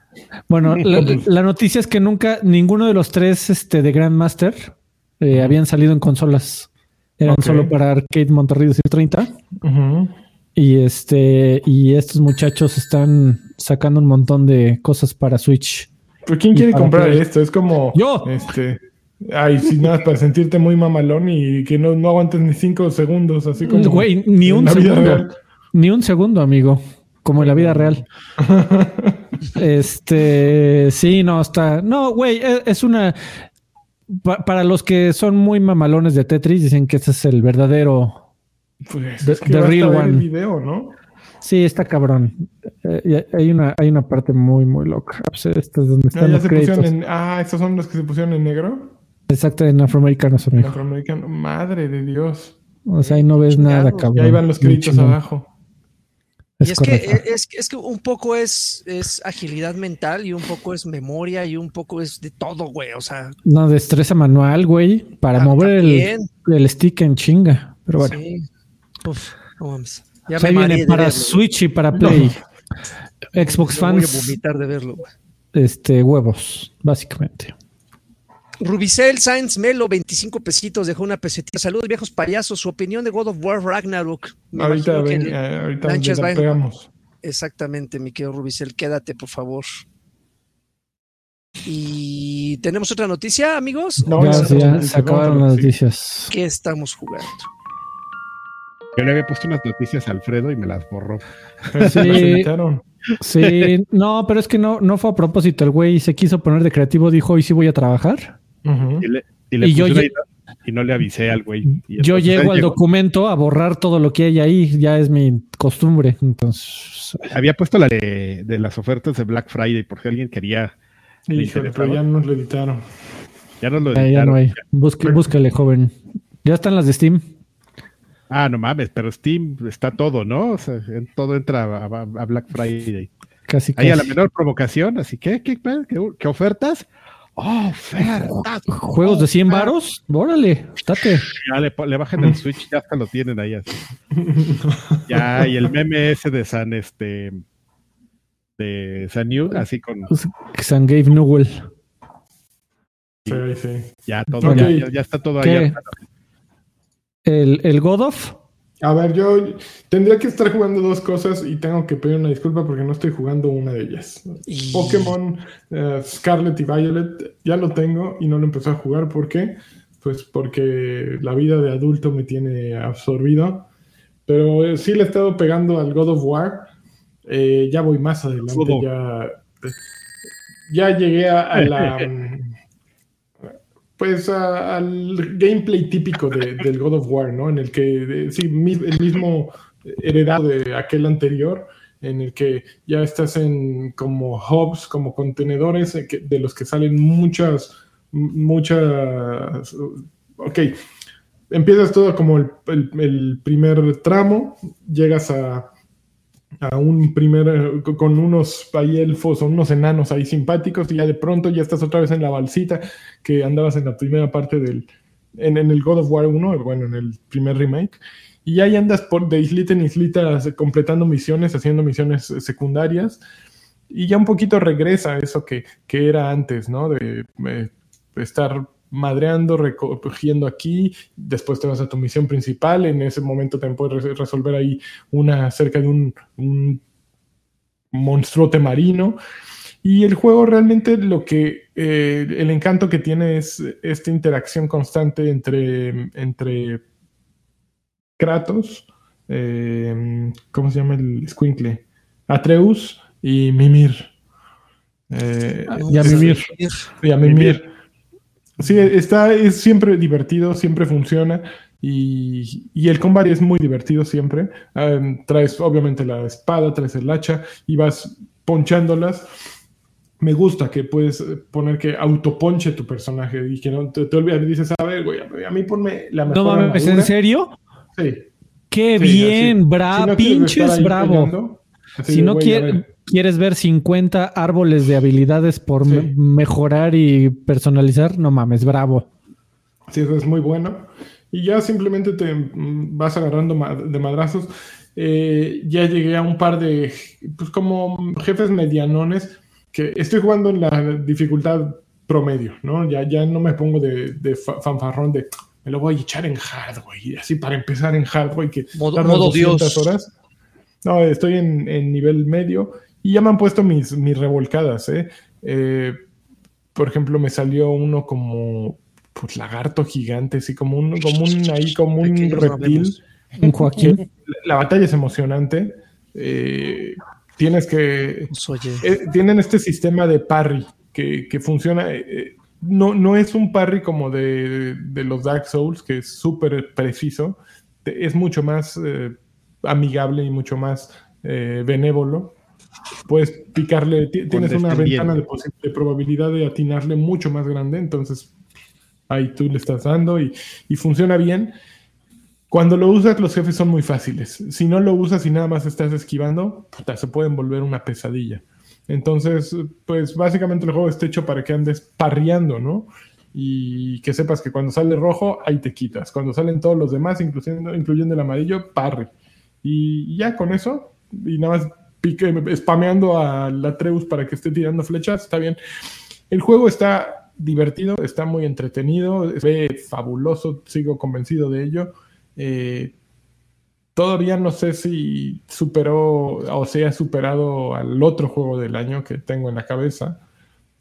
Bueno, la, la noticia es que nunca ninguno de los tres este, de Grandmaster eh, habían salido en consolas. Eran solo para Arcade Monterrey 230. Ujú. Y este, y estos muchachos están sacando un montón de cosas para Switch. ¿Pero quién Y quiere comprar esto? Es como. Yo. Este. Ay, si nada, para sentirte muy mamalón y que no, no aguantes ni cinco segundos, así como. Güey, ni un segundo. Ni un segundo, amigo. Como en la vida real. Este, sí, no, está. No, güey, es, es una. Pa- para los que son muy mamalones de Tetris, dicen que este es el verdadero. Pues The- es que the real one. el video, ¿no? Sí, está cabrón. Eh, hay una, hay una parte muy, muy loca. Pues, Esta es donde Ah, están ya los se créditos. pusieron en. Ah, estos son los que se pusieron en negro. Exacto, en afroamericanos, En afroamericano. Madre de Dios. O sea, ahí no ves nada, cabrón. Y ahí van los créditos abajo. Es, y es que, correcto. es, es que un poco es, es agilidad mental y un poco es memoria y un poco es de todo, güey. O sea, No, destreza manual, güey, para Ah, mover el, el stick en chinga. Pero bueno, sí. Uf, no mames. Ya pues me viene para verlo. Switch y para Play. Xbox Me Voy a fans, vomitar de verlo, güey. este, huevos, básicamente. Rubicel Sainz Melo, 25 pesitos, dejó una pesetita. Saludos, viejos payasos. Su opinión de God of War Ragnarok. Me Ahorita, ven, le- eh, ahorita en- pegamos. Exactamente, mi querido Rubicel. Quédate, por favor. Y tenemos otra noticia, amigos. No, ya, se acabaron las noticias. ¿Qué estamos jugando? Yo le había puesto unas noticias a Alfredo y me las borró. Sí. Sí, no, pero es que no, no fue a propósito. El güey se quiso poner de creativo, dijo, hoy sí voy a trabajar. Y, le, y le Y yo puse una lle- idea y no le avisé al güey. Y Yo llego al llegó. documento a borrar todo lo que hay ahí, ya es mi costumbre. Entonces, Había puesto la de, de las ofertas de Black Friday por si alguien quería. Le Híjole, pero ya nos lo editaron. Ya nos lo ya, ya editaron. no hay. Busque, búscale, joven. Ya están las de Steam. Ah, no mames, pero Steam está todo, ¿no? O sea, en- todo entra a, a- a Black Friday. Casi, Ahí a la menor provocación, así que, ¿qué, qué, qué- qué ofertas? ¡Oh, ofertas! Juegos de 100 varos. Órale, date. Ya le, le bajan el Switch, ya hasta lo tienen ahí así. Ya, y el meme ese de San, este, de San Yu, así con, San Gabe Newell. Sí, sí. ya todo, ya, ya- ya está todo ¿Qué? ahí. El, el God of. A ver, yo tendría que estar jugando dos cosas y tengo que pedir una disculpa porque no estoy jugando una de ellas. Y- Pokémon eh, Scarlet y Violet ya lo tengo y no lo empecé a jugar. ¿Por qué? Pues porque la vida de adulto me tiene absorbido. Pero eh, sí le he estado pegando al God of War. Eh, ya voy más adelante. Ya, ya llegué a, a la... pues a- al gameplay típico de- del God of War, ¿no? En el que, sí, el mismo heredado de aquel anterior, en el que ya estás en como hubs, como contenedores eh, de los que salen muchas, muchas, ok, empiezas todo como el primer tramo, llegas a, a un primer, eh, co- con unos ahí elfos o unos enanos ahí simpáticos y ya de pronto ya estás otra vez en la balsita que andabas en la primera parte del, en, en el God of War 1, bueno, en el primer remake. Y ahí andas por de islita en islita completando misiones, haciendo misiones eh, secundarias. Y ya un poquito regresa eso que, que era antes, ¿no? De eh, estar madreando, recogiendo aquí, después te vas a tu misión principal, en ese momento también puedes re- resolver ahí una acerca de un, un monstruote marino. Y el juego realmente lo que, eh, el encanto que tiene es esta interacción constante entre, entre Kratos, eh, ¿cómo se llama el squinkle? Atreus y Mimir. Eh, Y a Mimir. y a Mimir. Sí, está, es siempre divertido, siempre funciona. Y, y el combate es muy divertido siempre. Um, traes obviamente la espada, traes el hacha y vas ponchándolas. Me gusta que puedes poner que autoponche tu personaje y que no te, te olvides. Dices, a ver, güey, a mí ponme la mejor. No mames, ¿en armadura". serio? Sí. Qué sí, bien, así. bra, Si no quieres estar pinches bravo. si no güey, a quier- ver. Quieres ver 50 árboles de habilidades por Sí. me- mejorar y personalizar, no mames, bravo. Sí, eso es muy bueno. Y ya simplemente te mm, vas agarrando de madrazos. Eh, ya llegué a un par de, pues como jefes medianones, que estoy jugando en la dificultad promedio, ¿no? Ya, ya no me pongo de, de fa- fanfarrón de, me lo voy a echar en hard, güey. Así para empezar en hard, güey, que Modo- tardas modo 200 Dios. horas. No, estoy en, en nivel medio y ya me han puesto mis, mis revolcadas, ¿eh? Eh, Por ejemplo, me salió uno como pues lagarto gigante, así como un, como un ahí como un reptil. Un Joaquín. La, la batalla es emocionante. eh, tienes que Pues, oye, eh, tienen este sistema de parry que, que funciona. no, no es un parry como de, de los Dark Souls, que es súper preciso. Es mucho más eh, amigable y mucho más eh, benévolo. Puedes picarle, ti- tienes una ventana de, de probabilidad de atinarle mucho más grande, entonces ahí tú le estás dando y, y funciona bien. Cuando lo usas, los jefes son muy fáciles. Si no lo usas y nada más estás esquivando, puta, se pueden volver una pesadilla. Entonces, pues básicamente el juego está hecho para que andes parreando, ¿no? Y que sepas que cuando sale rojo, ahí te quitas. Cuando salen todos los demás, incluyendo, incluyendo el amarillo, parry. Y ya con eso, y nada más pique, spameando a la Treus para que esté tirando flechas, está bien. El juego está divertido, está muy entretenido, se ve fabuloso, sigo convencido de ello. Eh, todavía no sé si superó o se ha superado al otro juego del año que tengo en la cabeza,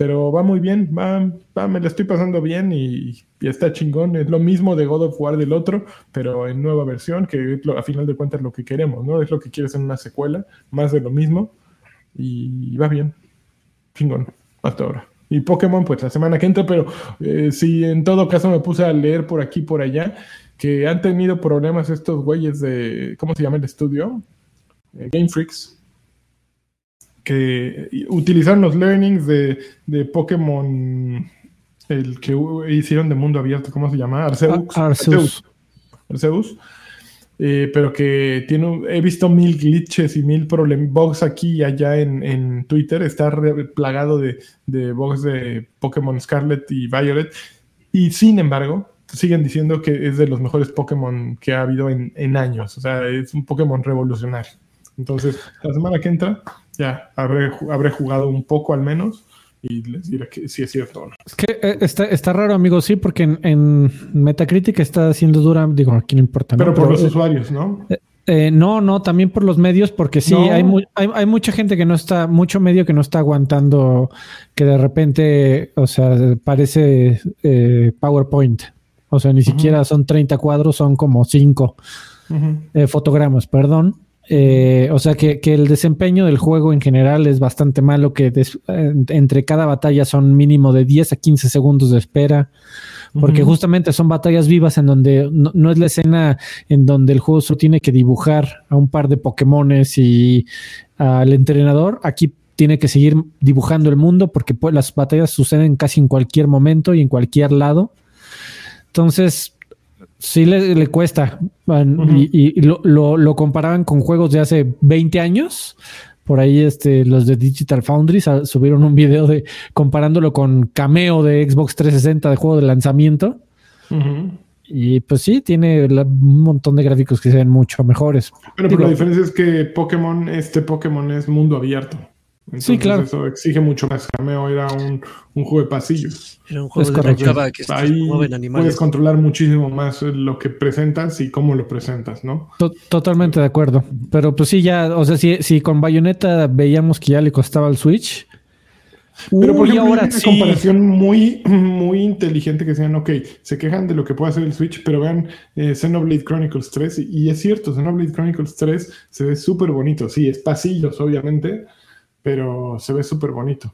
pero va muy bien, va, va, me la estoy pasando bien y, está chingón. Es lo mismo de God of War del otro, pero en nueva versión, que a final de cuentas es lo que queremos, ¿no? Es lo que quieres en una secuela, más de lo mismo, y va bien, chingón, hasta ahora. Y Pokémon, pues la semana que entra, pero eh, si en todo caso me puse a leer por aquí por allá, que han tenido problemas estos güeyes de, ¿cómo se llama el estudio? Eh, Game Freaks, que utilizaron los learnings de, de Pokémon, el que hicieron de mundo abierto, ¿cómo se llama? Arceus. Ar- Arceus. Arceus. Eh, pero que tiene, he visto mil glitches y mil problem bugs aquí y allá en, en Twitter. Está plagado de, de bugs de Pokémon Scarlet y Violet. Y sin embargo, siguen diciendo que es de los mejores Pokémon que ha habido en, en años. O sea, es un Pokémon revolucionario. Entonces, la semana que entra ya habré, habré jugado un poco al menos y les diré que sí es cierto o no. Es que eh, está, está raro, amigo, sí, porque en, en Metacritic está siendo dura, digo, aquí no importa. ¿no? Pero por los eh, usuarios, ¿no? eh, no, no, también por los medios, porque sí, No. hay, mu- hay, hay mucha gente que no está, mucho medio que no está aguantando que de repente, o sea, parece eh, PowerPoint. O sea, ni siquiera son 30 cuadros, son como 5 Ujú. eh, fotogramas, perdón. Eh, o sea que, que el desempeño del juego en general es bastante malo, que des- entre cada batalla son mínimo de 10 a 15 segundos de espera, porque justamente son batallas vivas en donde no, no es la escena en donde el juego solo tiene que dibujar a un par de Pokémones y al entrenador. Aquí tiene que seguir dibujando el mundo porque pues, las batallas suceden casi en cualquier momento y en cualquier lado. Entonces, sí le, le cuesta. Y, y lo, lo- lo comparaban con juegos de hace 20 años. Por ahí este, los de Digital Foundry subieron un video de comparándolo con Cameo de Xbox 360 de juego de lanzamiento. Y pues sí, tiene la- un montón de gráficos que se ven mucho mejores. Pero, Digo- pero la diferencia es que Pokémon, este Pokémon es mundo abierto. Entonces, Sí, claro. Eso exige mucho más. Cameo era un, un juego de pasillos. Era un juego Es de que Ahí puedes controlar muchísimo más lo que presentas y cómo lo presentas, ¿no? To- Totalmente de acuerdo. Pero pues sí, ya, o sea, si, si con Bayonetta veíamos que ya le costaba el Switch. Pero por uy, ejemplo, ahora hay una sí. comparación muy, muy inteligente que decían, ok, se quejan de lo que puede hacer el Switch, pero vean eh, Xenoblade Chronicles 3, y, y es cierto, Xenoblade Chronicles 3 se ve súper bonito, sí, es pasillos, obviamente, pero se ve súper bonito.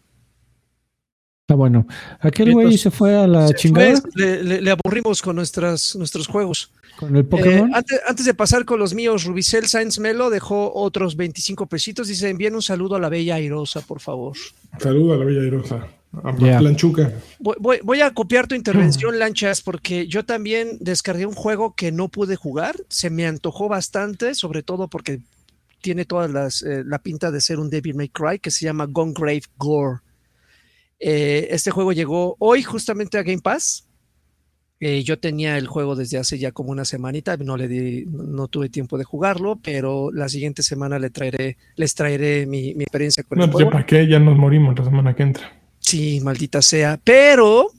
Ah, bueno. Aquel güey se fue a la chingada le, le- le aburrimos con nuestras, nuestros juegos. con el Pokémon. Eh, antes, antes de pasar con los míos, Rubicel Sainz Melo dejó otros 25 pesitos. Dice, envíen un saludo a la bella Airosa, por favor. Saludo a la Bella Airosa, a Ya. Planchuca. Voy, voy- voy a copiar tu intervención, Lanchas, porque yo también descargué un juego que no pude jugar. Se me antojó bastante, sobre todo porque tiene toda la pinta de ser un Devil May Cry, que se llama Gone Grave Gore. Eh, este juego llegó hoy justamente a Game Pass. Eh, yo tenía el juego desde hace ya como una semanita, no le di, no tuve tiempo de jugarlo, pero la siguiente semana le traeré, les traeré mi, mi experiencia con No, el pues juego. para qué, ya nos morimos la semana que entra. Sí, maldita sea. Pero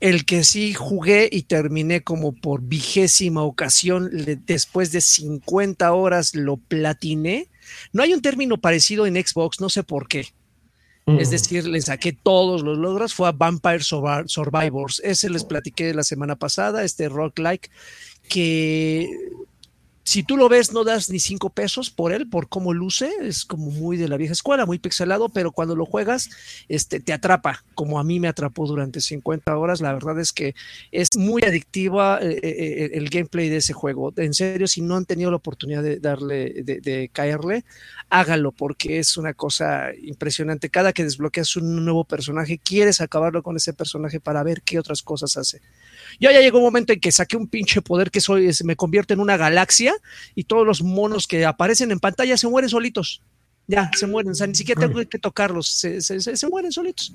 el que sí jugué y terminé como por vigésima ocasión, después de 50 horas lo platiné. No hay un término parecido en Xbox, no sé por qué. Es Mm. decir, le saqué todos los logros, fue a Vampire Survi- Survivors. Ese les platiqué la semana pasada, este roguelike, que si tú lo ves, no das ni cinco pesos por él, por cómo luce, es como muy de la vieja escuela, muy pixelado, pero cuando lo juegas, este, te atrapa, como a mí me atrapó durante 50 horas. La verdad es que es muy adictiva eh, eh, el gameplay de ese juego. En serio, si no han tenido la oportunidad de darle, de, de caerle, hágalo porque es una cosa impresionante. Cada que desbloqueas un nuevo personaje, quieres acabarlo con ese personaje para ver qué otras cosas hace. Yo ya llegó un momento en que saqué un pinche poder que soy, me convierte en una galaxia y todos los monos que aparecen en pantalla se mueren solitos. Ya, se mueren, o sea, ni siquiera tengo que tocarlos, se, se, se, se mueren solitos.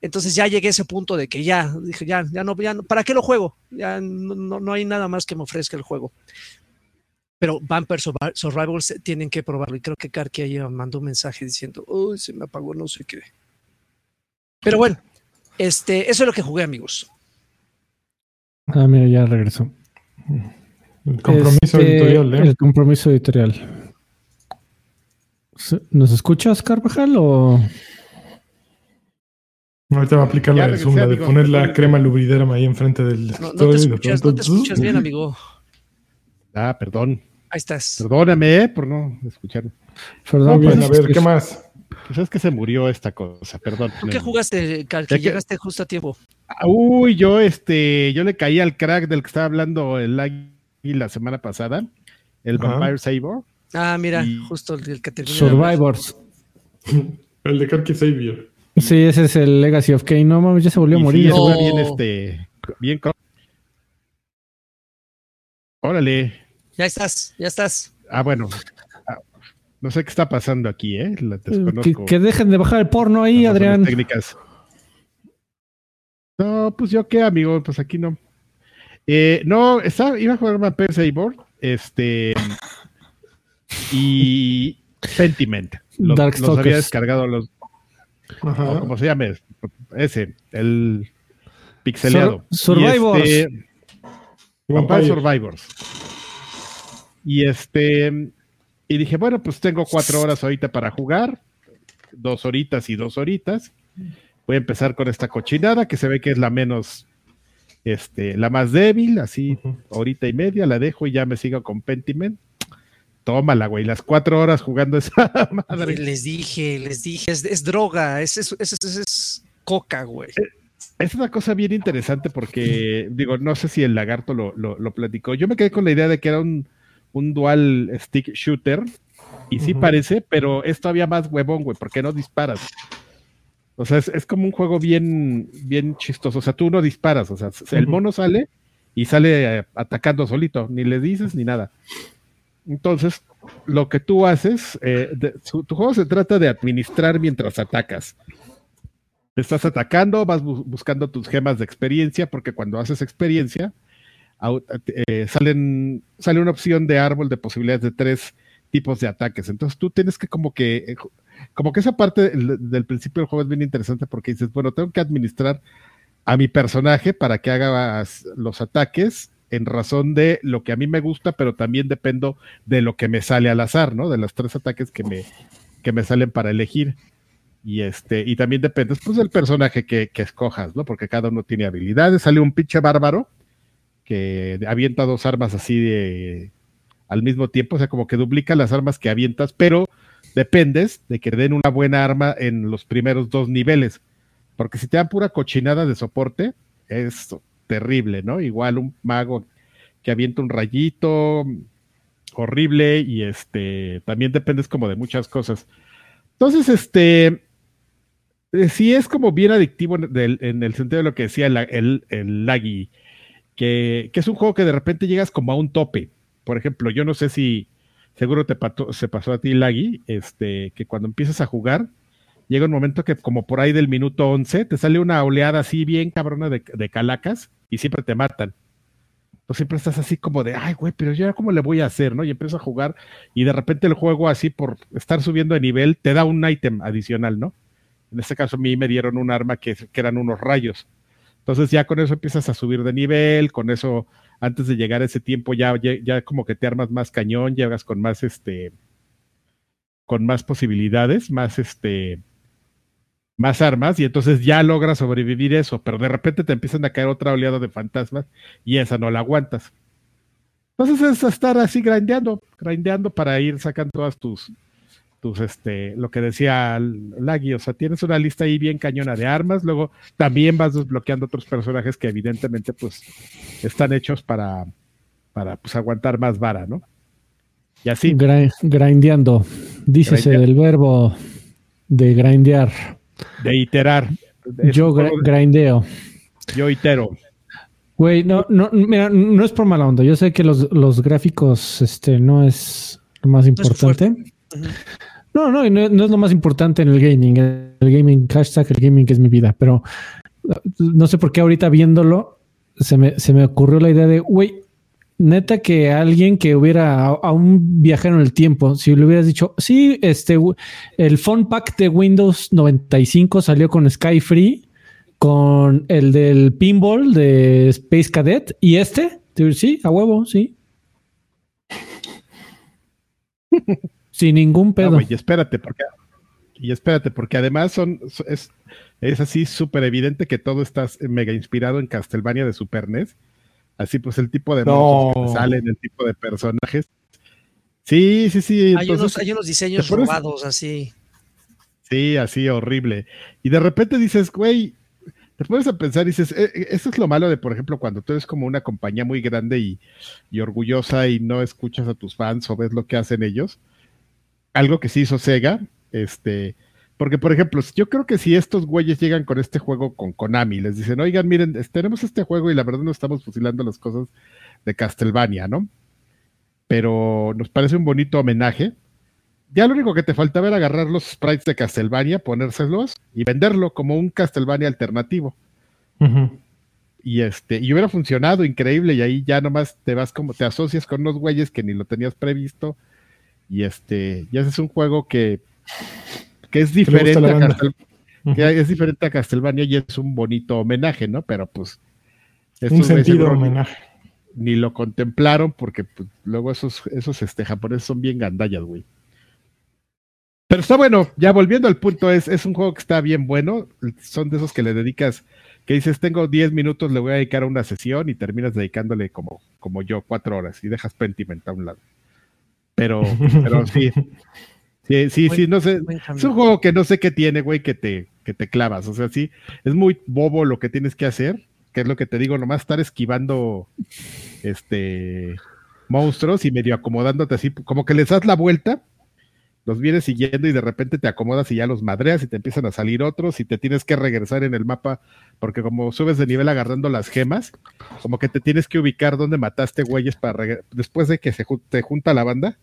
Entonces ya llegué a ese punto de que ya, dije, ya, ya no, ya no, ¿para qué lo juego? Ya no, no, no hay nada más que me ofrezca el juego. Pero Vampire Survi- Survivors tienen que probarlo. Y creo que Karki ahí mandó un mensaje diciendo, uy, se me apagó no sé qué. Pero bueno, este, eso es lo que jugué, amigos. Ah, mira, ya regresó. El compromiso Este, editorial, ¿eh? El compromiso editorial. ¿Se- ¿Nos escuchas, Carvajal? O... Ahorita va a aplicar Ya la de regresé, de amigo. poner la crema lubriderma ahí enfrente del No, no te de escuchas, pronto, no te escuchas bien, amigo. Ah, perdón. Ahí estás. Perdóname eh, por no escuchar. Perdón, bien, pues, a ver, ¿qué más? Pues es que se murió esta cosa, perdón. ¿Tú qué jugaste? Ya que- Llegaste justo a tiempo. Ah, Uy, yo este, yo le caí al crack del que estaba hablando el Agui la semana pasada, el Ajá. Vampire Saber. Ah, mira, Y- justo el, el que terminó. Survivors. El de Karki Savior. Sí, ese es el Legacy of Kane. No mames, ya se volvió a Y sí, morir. estuvo No. bien este, bien. Órale. Ya estás, ya estás. Ah, bueno. Ah, No sé qué está pasando aquí, ¿eh? La Que, desconozco. que dejen de bajar el porno ahí, Adrián. Técnicas. No, pues yo qué, amigo, pues aquí no. Eh, no, estaba, iba a jugar Vampire Saber, este y Sentiment. Los, los había descargado los, Ajá. o como se llame, ese, el pixeleado. Sur- Survivors. Y este, Vampire. Survivors. Y este, y dije, bueno, pues tengo cuatro horas ahorita para jugar, dos horitas y dos horitas. Voy a empezar con esta cochinada que se ve que es la menos, este, la más débil, así, Ujú. horita y media, la dejo y ya me sigo con Pentiment. tómala, güey, las cuatro horas jugando esa madre. Les dije, les dije, es, es droga, es, es, es, es- es coca, güey. Es una cosa bien interesante porque, digo, no sé si el lagarto lo, lo, lo platicó. Yo me quedé con la idea de que era un, un dual stick shooter, y sí parece, pero es todavía más huevón, güey, porque no disparas. O sea, es, es como un juego bien, bien chistoso. O sea, tú no disparas, o sea, el mono sale y sale eh, atacando solito, ni le dices ni nada. Entonces, lo que tú haces, eh, de- su- tu juego se trata de administrar mientras atacas. Te estás atacando, vas bu- buscando tus gemas de experiencia, porque cuando haces experiencia, eh, salen, sale una opción de árbol de posibilidades de tres tipos de ataques. Entonces tú tienes que como que, como que esa parte del, principio del juego es bien interesante porque dices, bueno, tengo que administrar a mi personaje para que haga los ataques en razón de lo que a mí me gusta, pero también dependo de lo que me sale al azar, ¿no? De los tres ataques que me, que me salen para elegir. Y este, y también depende pues del personaje que, que escojas, ¿no? Porque cada uno tiene habilidades. Sale un pinche bárbaro que avienta dos armas así de al mismo tiempo, o sea, como que duplica las armas que avientas, pero dependes de que den una buena arma en los primeros dos niveles. Porque si te dan pura cochinada de soporte, es terrible, ¿no? Igual un mago que avienta un rayito horrible y este también dependes como de muchas cosas. Entonces, este eh, sí es como bien adictivo en, el sentido de lo que decía el, el, que, que es un juego que de repente llegas como a un tope. Por ejemplo, yo no sé si seguro te se pasó a ti, Laggy, este, que cuando empiezas a jugar, llega un momento que como por ahí del minuto 11 te sale una oleada así bien cabrona de, de calacas y siempre te matan. Entonces siempre estás así como de, ay, güey, pero yo cómo le voy a hacer, ¿no? Y empiezas a jugar y de repente el juego así por estar subiendo de nivel te da un ítem adicional, ¿no? En este caso a mí me dieron un arma que, que eran unos rayos. Entonces ya con eso empiezas a subir de nivel, con eso antes de llegar a ese tiempo ya, ya, ya como que te armas más cañón, llegas con más este con más posibilidades, más este más armas y entonces ya logras sobrevivir eso, pero de repente te empiezan a caer otra oleada de fantasmas y esa no la aguantas. Entonces es estar así grindeando, grindeando para ir sacando todas tus, tus, este, lo que decía Laggy, o sea, tienes una lista ahí bien cañona de armas, luego también vas desbloqueando otros personajes que evidentemente pues están hechos para, para pues aguantar más vara, ¿no? Y así. Gra- grindeando. Dícese del verbo de grindear. De iterar. Es Yo grindeo. yo itero. Güey, no, no, mira, no es por mala onda. Yo sé que los, los gráficos este, no es lo más tu fuerte. No, no, no, no es lo más importante en el gaming. El gaming, hashtag, el gaming es mi vida. Pero uh, no sé por qué ahorita viéndolo se me, se me ocurrió la idea de, güey, neta que alguien que hubiera a, un viajero en el tiempo, si le hubieras dicho, sí, este, el phone pack de Windows 95 salió con Sky Free, con el del pinball de Space Cadet y este, sí, a huevo, sí. Sin ningún No, pedo. güey, y espérate, porque y espérate, porque además son so- es, es así súper evidente que todo está mega inspirado en Castlevania de Super NES. Así pues el tipo de No. monstruos que te salen, el tipo de personajes. Sí, sí, sí. Hay, unos, hay unos diseños robados así. Sí, así horrible. Y de repente dices, güey, te pones a pensar y dices, "Eh, eh, eso es lo malo de, por ejemplo, cuando tú eres como una compañía muy grande y, y orgullosa y no escuchas a tus fans o ves lo que hacen ellos. Algo que sí hizo Sega, este, porque por ejemplo, yo creo que si estos güeyes llegan con este juego con Konami, les dicen, oigan, miren, tenemos este juego y la verdad no estamos fusilando las cosas de Castlevania, ¿no? Pero nos parece un bonito homenaje. Ya lo único que te faltaba era agarrar los sprites de Castlevania, ponérselos y venderlo como un Castlevania alternativo. Y este, y hubiera funcionado increíble, y ahí ya nomás te vas como, te asocias con unos güeyes que ni lo tenías previsto. Y este, y ese es un juego que, que es diferente a que es diferente a Castlevania y es un bonito homenaje, ¿no? Pero pues Un estos güeyes sentido homenaje. ni lo contemplaron porque pues, luego esos, esos este, japoneses son bien gandallas, güey. Pero está bueno, ya volviendo al punto, es, es un juego que está bien bueno, son de esos que le dedicas, que dices, tengo 10 minutos, le voy a dedicar a una sesión y terminas dedicándole como, como yo, cuatro horas y dejas Pentiment a un lado. Pero, pero sí. Sí, sí, sí, no sé. Es un juego que no sé qué tiene, güey, que te, que te clavas. O sea, sí, es muy bobo lo que tienes que hacer, que es lo que te digo, nomás estar esquivando este monstruos y medio acomodándote así, como que les das la vuelta, los vienes siguiendo y de repente te acomodas y ya los madreas y te empiezan a salir otros y te tienes que regresar en el mapa, porque como subes de nivel agarrando las gemas, como que te tienes que ubicar donde mataste güeyes para después de que se te junta la banda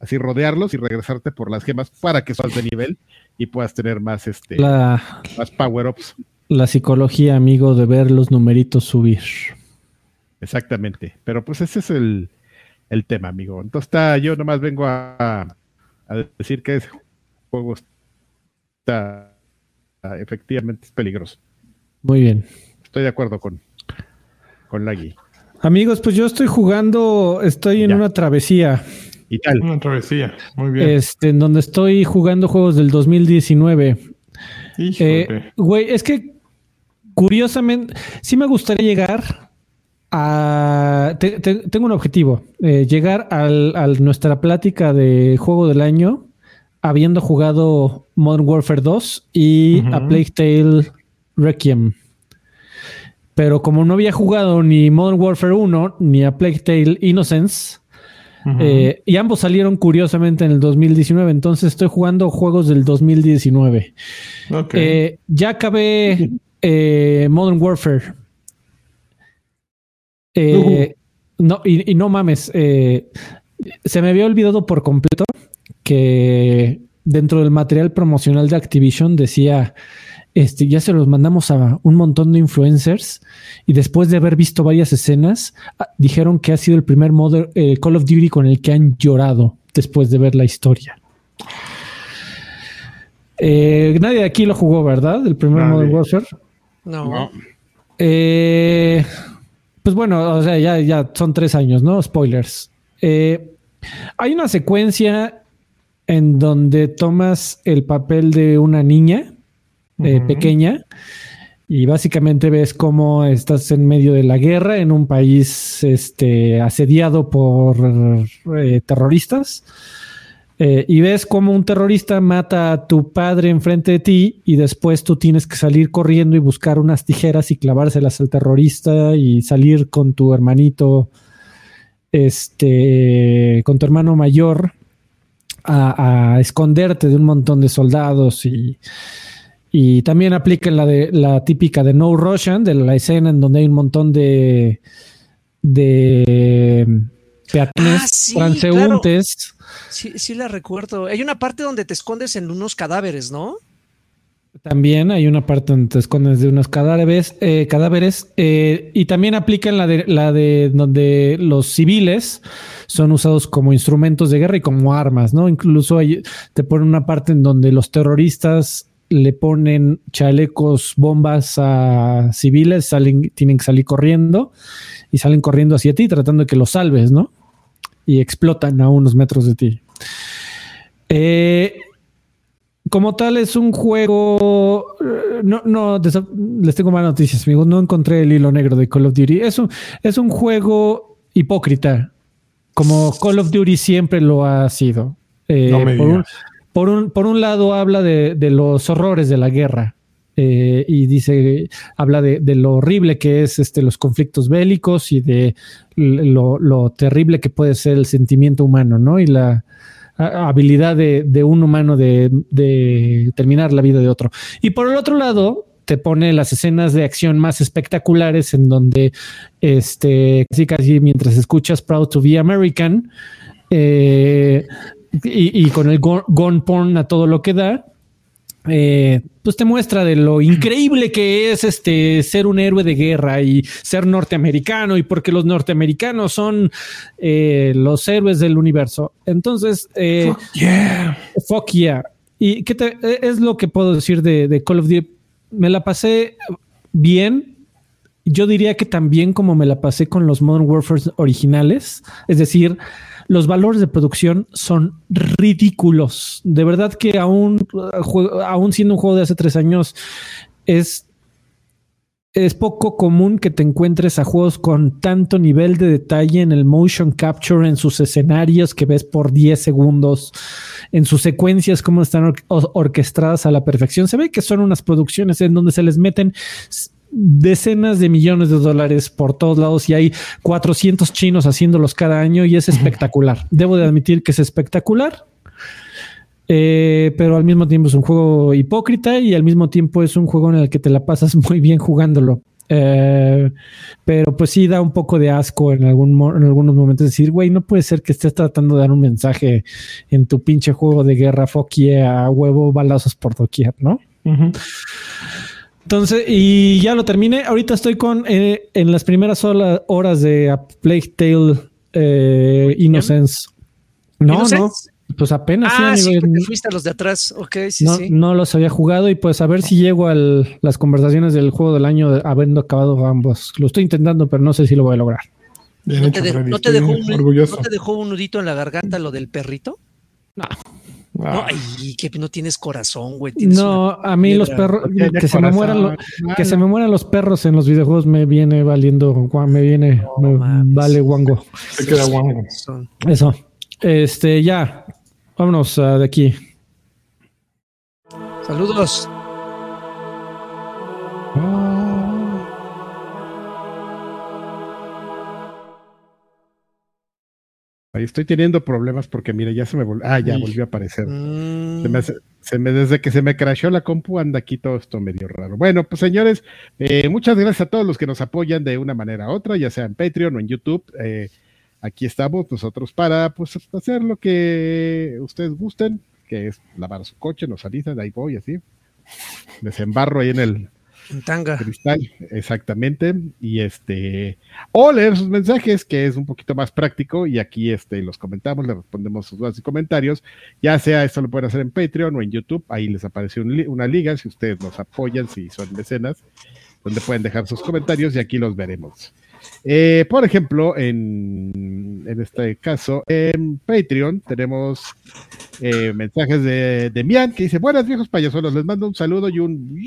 así rodearlos y regresarte por las gemas para que subas de nivel y puedas tener más este la, más power ups. La psicología, amigo, de ver los numeritos subir. Exactamente. Pero pues ese es el, el tema, amigo. Entonces está, yo nomás vengo a, a decir que ese juego está efectivamente es peligroso. Muy bien. Estoy de acuerdo con, con Lagui. Amigos, pues yo estoy jugando, estoy en Ya. una travesía. Y tal. Una travesía. Muy bien. Este, en donde estoy jugando juegos del 2019. Híjole. Eh, güey, es que curiosamente, sí me gustaría llegar a. te- te- tengo un objetivo: eh, llegar al, a nuestra plática de juego del año habiendo jugado Modern Warfare 2 y a Plague Tale Requiem. Pero como no había jugado ni Modern Warfare 1 ni a Plague Tale Innocence, Eh, y ambos salieron curiosamente en el 2019, entonces estoy jugando juegos del 2019. Ok. Eh, ya acabé eh, Modern Warfare. No, y, y no mames, se me había olvidado por completo que dentro del material promocional de Activision decía, este, ya se los mandamos a un montón de influencers y después de haber visto varias escenas, ah, dijeron que ha sido el primer Modern- eh, Call of Duty con el que han llorado después de ver la historia. Eh, nadie de aquí lo jugó, ¿verdad? El primer Nadie. Modern Warfare. No. Eh, pues bueno, o sea, ya, ya son tres años, ¿no? Spoilers. Eh, hay una secuencia en donde tomas el papel de una niña eh, pequeña y básicamente ves cómo estás en medio de la guerra en un país este, asediado por eh, terroristas. Eh, y ves cómo un terrorista mata a tu padre enfrente de ti y después tú tienes que salir corriendo y buscar unas tijeras y clavárselas al terrorista y salir con tu hermanito, este, con tu hermano mayor a, a esconderte de un montón de soldados y, y también aplica la, de, la típica de No Russian, de la escena en donde hay un montón de, de peatones Ah, sí, transeúntes. Sí, sí la recuerdo. Hay una parte donde te escondes en unos cadáveres, ¿no? También hay una parte donde te escondes de unos cadáveres, eh, cadáveres eh, y también aplican la de, la de donde los civiles son usados como instrumentos de guerra y como armas, ¿no? Incluso hay, te ponen una parte en donde los terroristas le ponen chalecos, bombas a civiles, salen, tienen que salir corriendo y salen corriendo hacia ti tratando de que los salves, ¿no? Y explotan a unos metros de ti. Eh, como tal, es un juego. eh, No, no, les tengo malas noticias, amigos. No encontré el hilo negro de Call of Duty. Es un, es un juego hipócrita, como Call of Duty siempre lo ha sido. Eh, No me por, un, digas. por, un, por un lado, habla de, los horrores de la guerra. eh, y dice, habla de, lo horrible que es este, los conflictos bélicos y de lo, terrible que puede ser el sentimiento humano, ¿no? Y la, habilidad de, un humano de, de terminar la vida de otro. Y por el otro lado, te pone las escenas de acción más espectaculares en donde, este, casi casi mientras escuchas Proud to be American, eh, y, y con el gun, gun porn a todo lo que da, eh, pues te muestra de lo increíble que es este ser un héroe de guerra y ser norteamericano y porque los norteamericanos son eh, los héroes del universo. Entonces, eh, Fuck yeah. fuck yeah. ¿Y qué te- eh, es lo que puedo decir de, de Call of Duty? Me la pasé bien. Yo diría que también como me la pasé con los Modern Warfare originales. Es decir, los valores de producción son ridículos. De verdad que aún, jue- aún siendo un juego de hace tres años, es es poco común que te encuentres a juegos con tanto nivel de detalle en el motion capture, en sus escenarios que ves por 10 segundos, en sus secuencias, cómo están or- or- orquestadas a la perfección. Se ve que son unas producciones en donde se les meten decenas de millones de dólares por todos lados y hay 400 chinos haciéndolos cada año y es espectacular. Debo de admitir que es espectacular. Eh, pero al mismo tiempo es un juego hipócrita y al mismo tiempo es un juego en el que te la pasas muy bien jugándolo. Eh, pero pues sí da un poco de asco en, algún, en algunos momentos decir, güey, no puede ser que estés tratando de dar un mensaje en tu pinche juego de guerra, yeah, a huevo, balazos por doquier, ¿no? Entonces, y ya lo terminé. Ahorita estoy con eh, en las primeras horas de A Plague Tale eh, Innocence. No, ¿Innocence? no, pues apenas sí, Ah, sí, porque fuiste a los de atrás. Ok, sí, no, sí. no los había jugado y pues a ver si llego a las conversaciones del juego del año de- habiendo acabado ambos. Lo estoy intentando, pero no sé si lo voy a lograr. Bien ¿No hecho, te, de- Freddy, no te estoy dejó un. ¿No te dejó un nudito en la garganta lo del perrito? No, Ay, que no tienes corazón, güey. tienes No, a mí los perros, No que se me mueran los, que se me mueran los perros en los videojuegos me viene valiendo, me viene, No me mames. vale guango. se queda guango. Eso. Este, ya. Vámonos ah, de aquí. Saludos. Ahí estoy teniendo problemas porque, mira, ya se me volvió. Ah, ya volvió a aparecer. Mm, Se me, hace- se me- desde que se me crashó la compu anda aquí todo esto medio raro. Bueno, pues señores, eh, muchas gracias a todos los que nos apoyan de una manera u otra, ya sea en Patreon o en YouTube. Eh, aquí estamos nosotros para pues hacer lo que ustedes gusten, que es lavar su coche, nos avisan, ahí voy así. Desembarro ahí en el, tanga. Cristal, exactamente. Y este, o leer sus mensajes, que es un poquito más práctico, y aquí este, los comentamos, le respondemos sus dudas y comentarios. Ya sea esto lo pueden hacer en Patreon o en YouTube, ahí les aparece una liga, si ustedes nos apoyan, si son mecenas, donde pueden dejar sus comentarios y aquí los veremos. Eh, por ejemplo, en, en este caso, en Patreon tenemos eh, mensajes de, de Mian que dice: Buenas viejos payasolos, les mando un saludo y un.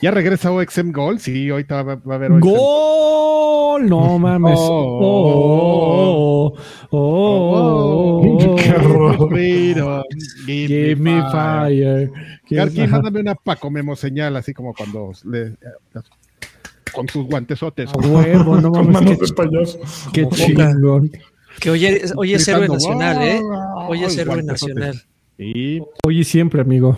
Ya regresa OXM Gold. Sí, ahorita va, va a haber OXM ¡Gol! No mames. Oh. Oh, oh, oh, oh. Qué horror. Freedom, Give me fire. Give- Ajá. mándame una Paco Memo señal, así como cuando le, con sus guantesotes. A huevo, no Con mames. manos Qué, de payaso. qué chingón. Que hoy es, hoy es héroe nacional, ¿eh? Hoy es héroe nacional. Sí, Hoy y siempre, amigo.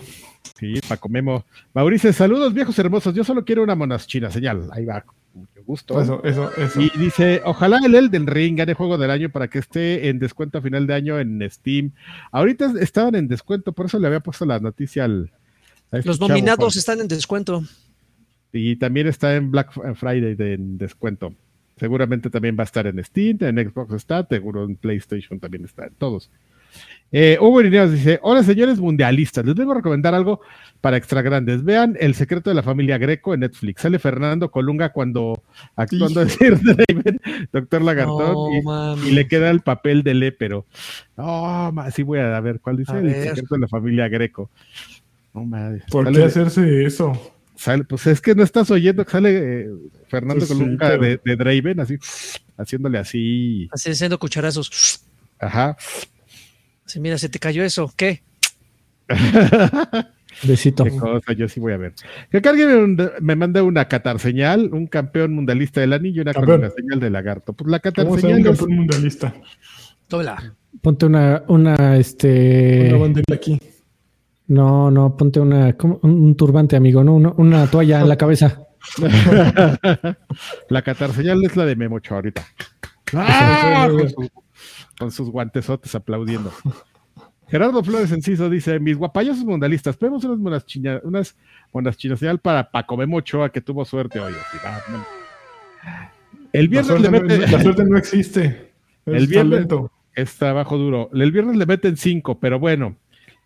Sí, Paco Memo. Mauricio, saludos viejos hermosos. Yo solo quiero una monaschina señal. Ahí va, con mucho gusto. Eso, eso, eso. Y dice, ojalá el Elden Ring gane juego del año para que esté en descuento a final de año en Steam. Ahorita estaban en descuento, por eso le había puesto la noticia al... este Los nominados están en descuento. Y también está en Black Friday de, en descuento. Seguramente también va a estar en Steam, en Xbox está, seguro en PlayStation también está, en todos. Eh, Hugo Irineo dice: Hola señores mundialistas, les vengo a recomendar algo para extra grandes. Vean El secreto de la familia Greco en Netflix. Sale Fernando Colunga cuando actuando de Sir Draven, Doctor Lagartón, No, y, le queda el papel de Lépero. No, ma, sí voy a ver cuál dice A El ver. secreto de la familia Greco. No, madre. ¿Por Sale qué de- hacerse eso? Sale- pues es que no estás oyendo que sale eh, Fernando Pues sí, Colunga pero- de, de Draven, así, haciéndole así, Así haciendo cucharazos. ajá. Así, mira, se te cayó eso. ¿Qué? Besito. Qué cosa, yo sí voy a ver. Que alguien me, manda una Qatar señal, un campeón mundialista del anillo y una Campeón. colunga señal de lagarto. Pues la Qatar ¿Cómo ser un señal es, campeón mundialista? Ponte una, una, este. Una bandera aquí. No, no, ponte una, un, turbante, amigo, no, una, una toalla en la cabeza. la Qatar señal es la de Memocho ahorita. ¡Ah! Con, su- con sus guantesotes aplaudiendo. Gerardo Flores Enciso dice: Mis guapayos mundialistas, pedimos unas monas chinas, unas monas chinas para Paco Memo Ochoa que tuvo suerte hoy. El viernes le no, mete. la suerte no existe. Es El viernes- talento. Es trabajo duro. El viernes le meten cinco, pero bueno.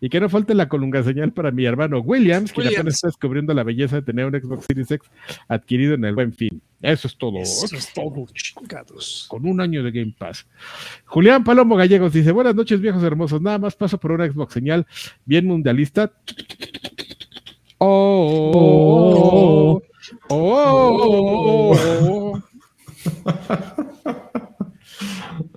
Y que no falte la colunga señal para mi hermano Williams, que Williams. apenas está descubriendo la belleza de tener un Xbox Series X adquirido en el buen fin. Eso es todo. Eso Eso es todo, chingados. Con un año de Game Pass. Julián Palomo Gallegos dice: Buenas noches, viejos hermosos. Nada más paso por una Xbox señal bien mundialista. Oh, oh, oh, oh. ¡Oh!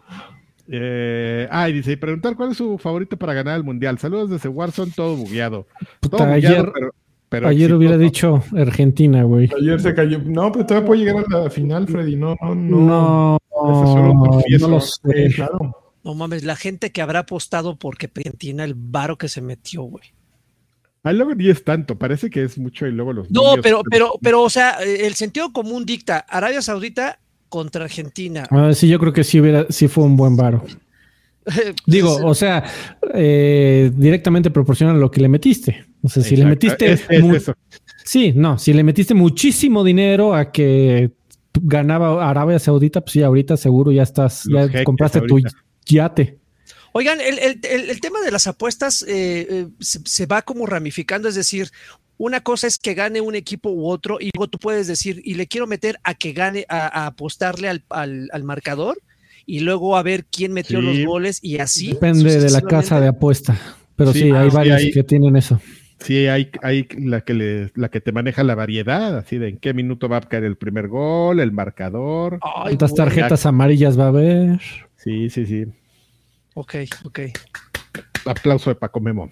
Eh, ah, y dice, y preguntar cuál es su favorito para ganar el mundial. Saludos desde Warzone, todo bugueado. Puta, Todo bugueado, ayer- pero, pero Ayer hubiera dicho Argentina, güey. Ayer se cayó. No, pero todavía puede llegar a la final, Freddy. No, no, no. No, no, lo sé. claro. No mames, la gente que habrá apostado porque Argentina, el varo que se metió, güey. Ah, luego ni es tanto, parece que es mucho y luego los No, pero, pero, pero, o sea, el sentido común dicta Arabia Saudita contra Argentina. Ah, sí, yo creo que sí hubiera, sí fue un buen varo. Digo, o sea, eh, directamente proporciona lo que le metiste. O sea, si le metiste, es- es mu- eso. sí, no, si le metiste muchísimo dinero a que ganaba Arabia Saudita, pues sí, ahorita seguro ya estás, Los ya compraste ahorita. tu yate. Oigan, el, el- el- el tema de las apuestas eh, eh, se, se va como ramificando, es decir, una cosa es que gane un equipo u otro y luego tú puedes decir, y le quiero meter a que gane, a, a apostarle al, al- al marcador y luego a ver quién metió Sí. los goles y así. Depende de la casa de apuesta. Pero sí, Sí, hay ah, sí, varios hay- que tienen eso. Sí, hay, hay la que le, la que te maneja la variedad, así de en qué minuto va a caer el primer gol, el marcador. Ay, ¿Cuántas güey. tarjetas amarillas va a haber? Sí, sí, sí. Ok, ok. Aplauso de Paco Memo.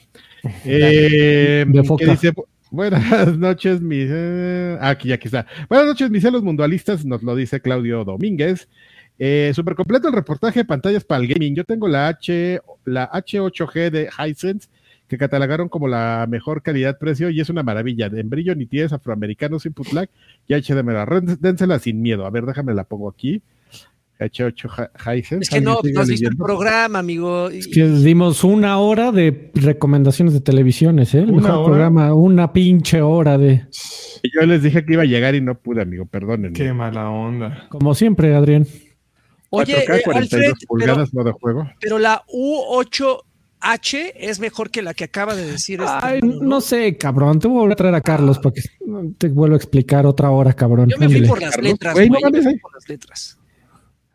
Eh, De ¿qué dice? Buenas noches, mis. eh, aquí, aquí está. Buenas noches, mis celos mundialistas, nos lo dice Claudio Domínguez. Eh, super completo el reportaje de pantallas para el gaming. Yo tengo la H, la H8G de Hisense, que catalogaron como la mejor calidad-precio y es una maravilla. En brillo, nitidez, afroamericanos, input lag y HDMI. Dénsela sin miedo. A ver, déjame la pongo aquí. H8 Hi- Hisense. Es que no, ¿Alguien no has visto el programa, amigo. Es que dimos una hora de recomendaciones de televisiones, ¿eh? El ¿Una mejor hora? programa, una pinche hora de. Yo les dije que iba a llegar y no pude, amigo, perdónenme. Qué mala onda. Como siempre, Adrián. Oye, 4K, eh, 42 Alfred, pero, pulgadas, modo juego. pero la U8H es mejor que la que acaba de decir este Ay, hermano, no sé, cabrón. Te voy a volver a traer a Carlos para que te vuelva a explicar otra hora, cabrón. Yo me fui por las letras, no yo me fui eh. por las letras.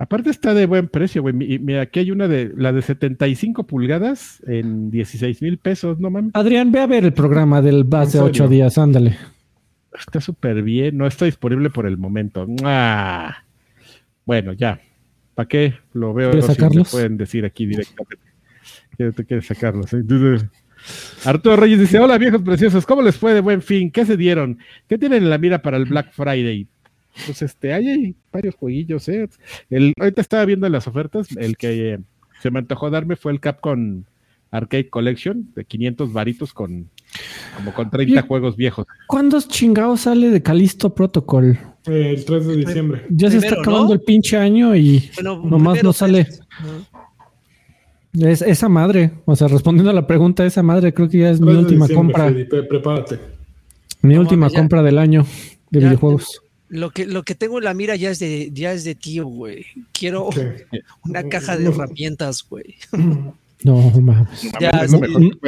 Aparte está de buen precio, güey. Mi- Mira, aquí hay una de la de 75 pulgadas en 16 mil pesos, no mames. Adrián, ve a ver el programa del ¿En ocho serio? días, ándale. Está súper bien, no está disponible por el momento. ¡Mua! Bueno, ya. ¿Para qué lo veo? ¿Quieres si sacarlos? pueden decir aquí directamente. ¿Qué te quieres sacarlos? eh? Arturo Reyes dice: Hola viejos preciosos, ¿cómo les fue de buen fin? ¿Qué se dieron? ¿Qué tienen en la mira para el Black Friday? Pues este, hay, hay varios jueguillos, ¿eh? El, ahorita estaba viendo las ofertas, el que eh, se me antojó darme fue el Capcom Arcade Collection de 500 varitos con como con 30 Bien. juegos viejos. ¿Cuándo chingados sale de Calisto Protocol? Eh, el 3 de diciembre. Ya se Primero, está acabando ¿no? el pinche año y Bueno, nomás primero, no sale. pues, ¿no? Es esa madre. O sea, respondiendo a la pregunta, esa madre creo que ya es 3 mi última compra. Prepárate. Mi última compra del año de Ya, videojuegos. Lo que, lo que tengo en la mira ya es de, ya es de tío, güey. Quiero una caja de herramientas, güey. No, mames. Ya, Es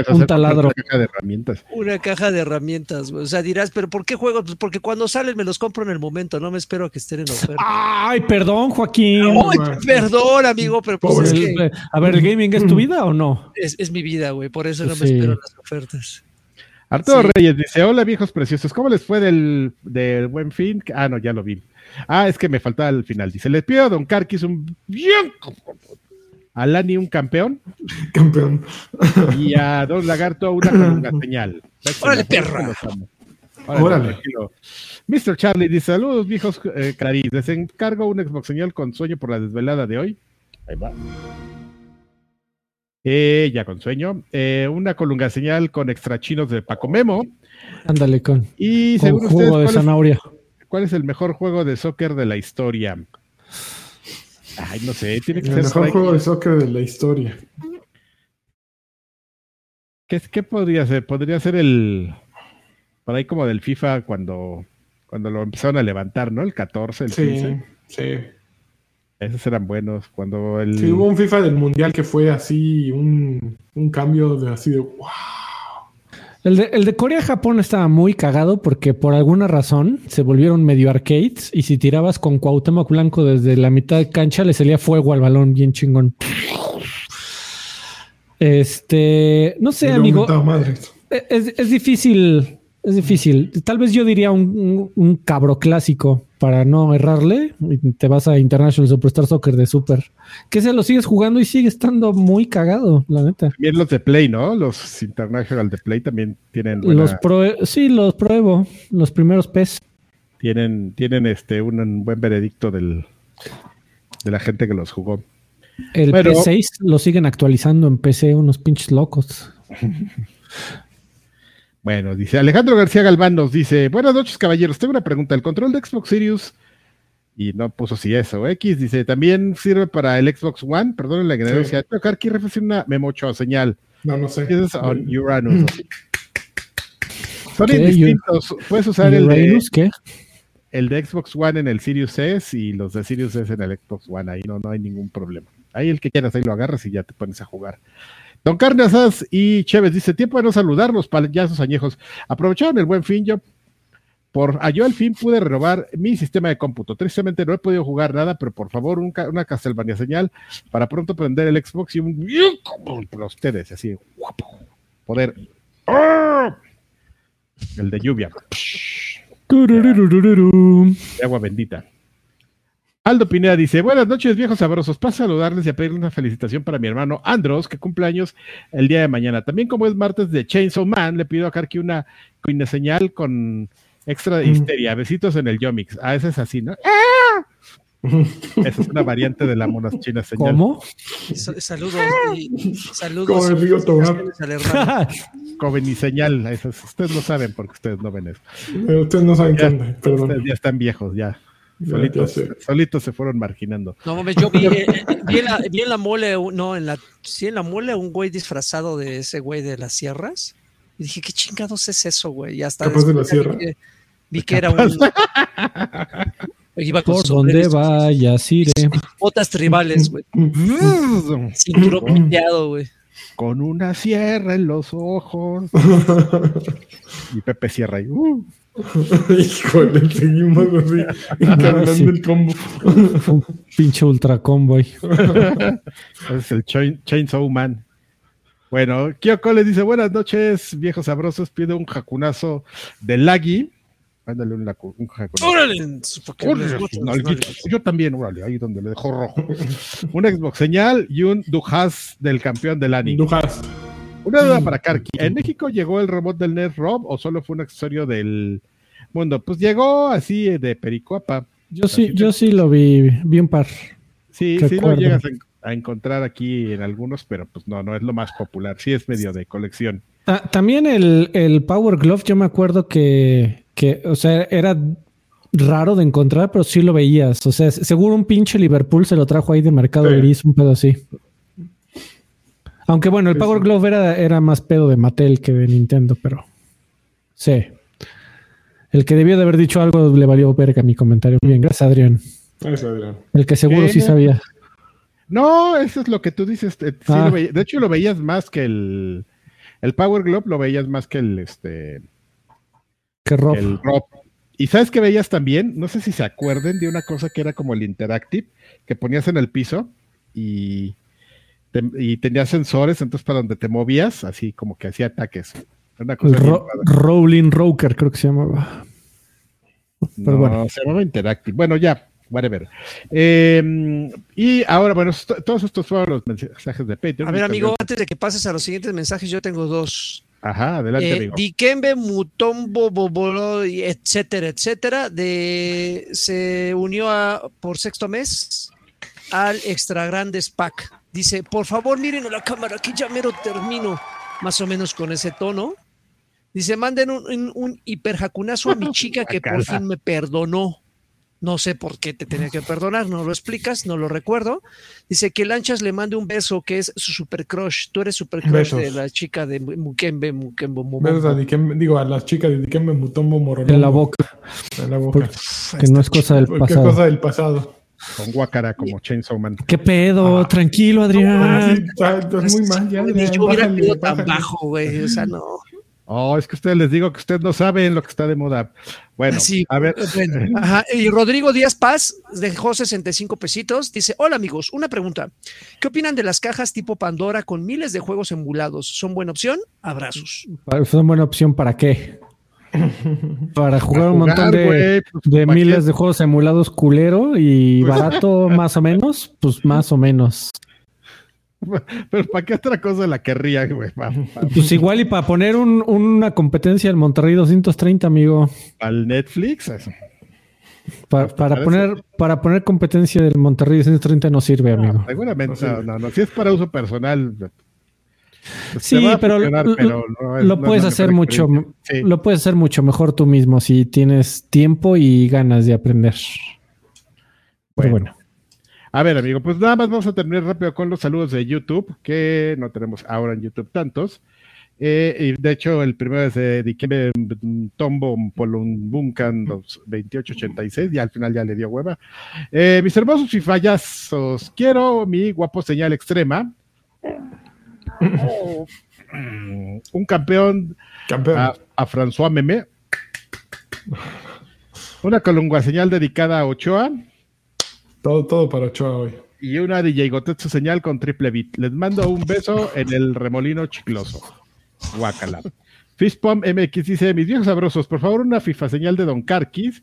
Un taladro. una caja de herramientas. Una caja de herramientas, güey. O sea, dirás, pero ¿por qué juego? Pues porque cuando salen me los compro en el momento, no me espero a que estén en oferta. Ay, perdón, Joaquín. Ay, man. perdón, amigo, pero pues Pobre es, que a ver, ¿el gaming es tu vida o no? es, es mi vida, güey. Por eso no me espero las ofertas. Arturo Sí. Reyes dice: Hola viejos preciosos, ¿cómo les fue del, del buen fin? Ah, no, ya lo vi. Ah, es que me faltaba al final. Dice: Les pido a Don Carquis un bien. A Lani un campeón Campeón. y a Don Lagarto una colunga señal. Órale, perra. Órale. Órale. Mr. Charlie dice: Saludos, viejos eh, clarís. Les encargo un Xbox señal con sueño por la desvelada de hoy. Ahí va. Eh, ya con sueño. Eh, una colunga señal con extra chinos de Paco Memo. Ándale, con, Y con según ustedes, de ¿cuál es, zanahoria. cuál es el mejor juego de soccer de la historia? Ay, no sé, tiene que El ser. mejor por ahí- juego de soccer de la historia. ¿Qué, qué podría ser? Podría ser el. Por ahí como del FIFA cuando, cuando lo empezaron a levantar, ¿no? El 14, el Sí, 15. sí. Esos eran buenos. Cuando el. Sí, hubo un FIFA del Mundial que fue así, un, un cambio de así de wow. El de, el de Corea-Japón estaba muy cagado porque por alguna razón se volvieron medio arcades y si tirabas con Cuauhtémoc Blanco desde la mitad de cancha le salía fuego al balón bien chingón. Este, no sé, amigo, es, es difícil Es difícil. Tal vez yo diría un, un- un cabro clásico para no errarle. Te vas a International Superstar Soccer de Super. Que se lo sigues jugando y sigue estando muy cagado, la neta. También los de Play, ¿no? Los International de Play también tienen buena- Los sí, los pruebo. Los primeros PES. tienen, tienen este un, un buen veredicto del, de la gente que los jugó. El Bueno. P6 lo siguen actualizando en PC, unos pinches locos. Bueno, dice Alejandro García Galván nos dice, buenas noches caballeros, tengo una pregunta, el control de Xbox Series, y no puso si eso, X, dice, también sirve para el Xbox One, perdón la ignorancia, Sí. tocar aquí refiere una Memocho señal, No, no sé. Is on Uranus. así. Son indistintos, puedes usar ¿Y el de, qué? el de Xbox One en el Sirius S y los de Sirius S en el Xbox One, ahí no, no hay ningún problema. Ahí el que quieras, ahí lo agarras y ya te pones a jugar. Don Carnasas y Chévez dice, tiempo de no saludar los payasos añejos. Aprovecharon el buen fin, yo por ah, yo al fin pude renovar mi sistema de cómputo. Tristemente no he podido jugar nada, pero por favor un una Castlevania señal para pronto prender el Xbox y un para ustedes, así guapo. Poder el de lluvia, de agua bendita. Aldo Pineda dice, buenas noches viejos sabrosos, paso a saludarles y a pedirles una felicitación para mi hermano Andros, que cumple años el día de mañana. También como es martes de Chainsaw Man, le pido a Karki una coine señal con extra de histeria. Besitos en el Yomix. Ah, ese es así, ¿no? Esa es una variante de la monas china señal. ¿Cómo? Sa- Saludos y saludos. Como el río. Coven y señal. Eso ustedes lo saben porque ustedes no ven eso. Pero ustedes no saben qué Ya, onda, perdón. Ustedes ya están viejos, ya. Solitos, se fueron marginando. No mames, yo vi, eh, vi, en la, vi en la mole, no, en la, sí, en la mole un güey disfrazado de ese güey de las sierras. Y dije, ¿qué chingados es eso, güey? Y hasta ¿Capaz de la después sierra? Vi que, vi que era un. Iba con Por donde vayas iré. botas tribales, güey. Cinturón piteado, güey. Con una sierra en los ojos. y Pepe Sierra ahí. uh. Híjole, seguimos así, sí. el combo. Un pinche ultra convoy. Ese es el Chain- Chainsaw Man. Bueno, Kyoko le dice, buenas noches, viejos sabrosos, pide un jacunazo de Laggy. Ándale un, un jacunazo. ¡Órale! Yo también, órale, ahí donde le dejó rojo. un Xbox señal y un Dujas del campeón del anime. Dujas. Una duda para Karki. ¿En México llegó el robot del Net Rob o solo fue un accesorio del mundo? Pues llegó así eh, de Pericuapa. Yo sí, yo sí lo vi, vi un par. Sí, sí lo llegas a, en- a encontrar aquí en algunos, pero pues no, no es lo más popular. Sí es medio de colección. Ta- también el, el Power Glove, yo me acuerdo que, que, o sea, era raro de encontrar, pero sí lo veías. O sea, seguro un pinche Liverpool se lo trajo ahí de Mercado Sí. Gris, un pedo así. Aunque bueno, el Power sí. Glove era, era más pedo de Mattel que de Nintendo, pero sí. El que debió de haber dicho algo le valió verga mi comentario. Muy bien, gracias Adrián. Eso, Adrián. El que seguro sí sabía. No, eso es lo que tú dices. eh, sí Ah. lo veía- de hecho, lo veías más que el, el Power Glove, lo veías más que el, este, Que Rob. el Rob. Y sabes que veías también, no sé si se acuerden de una cosa que era como el Interactive, que ponías en el piso y, te- y tenías sensores, entonces para donde te movías, así como que hacía ataques. Era Una El cosa Ro-. Rolling Roker, creo que se llamaba. Pero No, bueno. se llamaba Interactive. Bueno, ya, whatever. Eh, y ahora, bueno, esto- todos estos fueron los mensajes de Patreon. A ver, amigo, gracias. antes de que pases a los siguientes mensajes, yo tengo dos. Ajá, adelante, Eh, amigo. Dikembe, Mutombo, Bobolo, y etcétera, etcétera, de, se unió a, por sexto mes al Extra Grandes Pack. Dice, por favor, miren a la cámara, que ya mero termino, más o menos con ese tono. Dice, manden un, un, un hiperjacunazo a mi chica que por fin me perdonó. No sé por qué te tenía que perdonar, no lo explicas, no lo recuerdo. Dice que Lanchas le mande un beso, que es su super crush. Tú eres super crush Besos. de la chica de Mukembe, Mukembo, Besos a Momombo. Dikembe- digo, a las chicas de Dikembe Mutombo Morolongo. En la boca, En la boca. que no es cosa del Qué pasado. cosa del pasado. Con Guacara como Chainsaw Man. ¿Qué pedo? Ah. Tranquilo, Adrián. sí, está- estás muy mal, ya. Ni Adrián, yo hubiera quedado tan bajo, güey. O sea, no. Oh, es que ustedes les digo que ustedes no saben lo que está de moda. Bueno, Así, a ver. bueno, ajá. Y Rodrigo Díaz Paz dejó 65 pesitos. Dice: Hola amigos, una pregunta. ¿Qué opinan de las cajas tipo Pandora con miles de juegos emulados? ¿Son buena opción? Abrazos. ¿Es una buena opción para qué? Para jugar un jugar, montón de, pues, de ¿pa' miles de juegos emulados culero y barato más o menos, pues más o menos. Pero ¿para qué otra cosa la querría, güey? Pues igual y para poner un- una competencia en Monterrey 230, amigo. el Netflix. eso. Pa- Hasta para poner para poner competencia del Monterrey 230 no sirve, amigo. Seguramente, No no, no. Si es para uso personal. Pues, Sí, pero lo- pero no es- Lo no es puedes hacer mucho. Sí. lo puedes hacer mucho mejor tú mismo si tienes tiempo y ganas de aprender. Pero Bueno. bueno. A ver, amigo, pues nada más vamos a terminar rápido con los saludos de YouTube, que no tenemos ahora en YouTube tantos. Eh, y de hecho, el primero es de Dikembe Tombo Polumbuncan 2886, y al final ya le dio hueva. Eh, mis hermosos y fallazos, quiero mi guapo señal extrema. Oh, un campeón Campeón. a, a François Memé. Una colungua señal dedicada a Ochoa. Todo, todo para Ochoa hoy. y una DJ Gotetsu señal con triple bit. Les mando un beso en el remolino chicloso. Guacala. Fishpom MX dice: Mis viejos sabrosos, por favor, una FIFA señal de Don Carquis.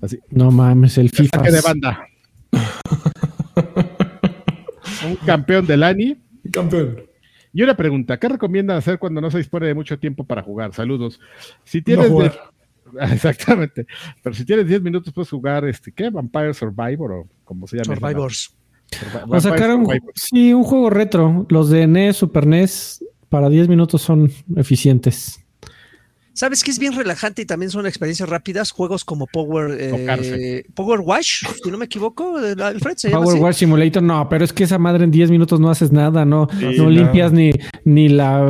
Así, No mames, el FIFA. de banda. un campeón del ANI. Campeón. Y una pregunta: ¿qué recomiendan hacer cuando no se dispone de mucho tiempo para jugar? Saludos. Si No tienes. Exactamente. Pero si tienes 10 minutos, puedes jugar este, ¿qué? Vampire Survivor o como se llama. Survivors. O sacaron, Survivor. sí, un juego retro. Los de NES, Super NES, para 10 minutos son eficientes. ¿Sabes qué es bien relajante y también son experiencias rápidas? Juegos como Power, eh. Power Wash, si no me equivoco, Alfred se llama Power así? Wash Simulator, no, pero es que esa madre en 10 minutos no haces nada, no, Sí, no no. limpias ni, ni la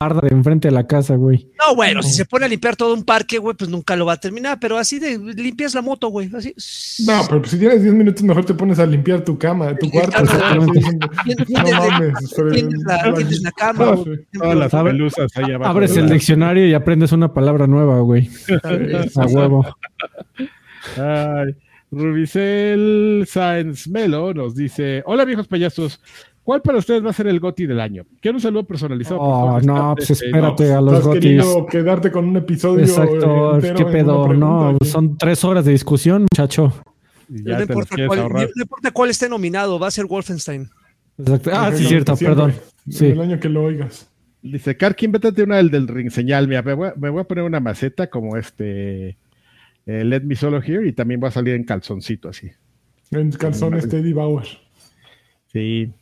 barda de enfrente de la casa, güey. No, bueno, si se pone a limpiar todo un parque, güey, pues nunca lo va a terminar, pero así de limpias la moto, güey, así. No, pero si tienes 10 minutos, mejor te pones a limpiar tu cama, tu cuarto. Exactamente. No mames. tiendes la, cama. Todas las Abre- pelusas ahí abajo. Abres el diccionario y aprendes una palabra nueva, güey. A huevo. Ay, Rubicel Sáenz Melo nos dice: Hola viejos payasos, ¿cuál para ustedes va a ser el GOTI del año? Quiero un saludo personalizado. por Oh, favor, no, está- pues espérate a los gotis. querido quedarte con un episodio. Exacto, entero qué pedo, no, son tres horas de discusión, muchacho. No ya los importa, cuál, no importa cuál esté nominado, va a ser Wolfenstein. Exacto. Ah, sí, cierto, perdón. Sí. El año que lo oigas. Dice Karkin, vétate una del, del ring señal. Mira, me voy, a, me voy a poner una maceta como este eh, Let Me Solo Here y también va a salir en calzoncito así. En calzones Teddy Bauer. Sí.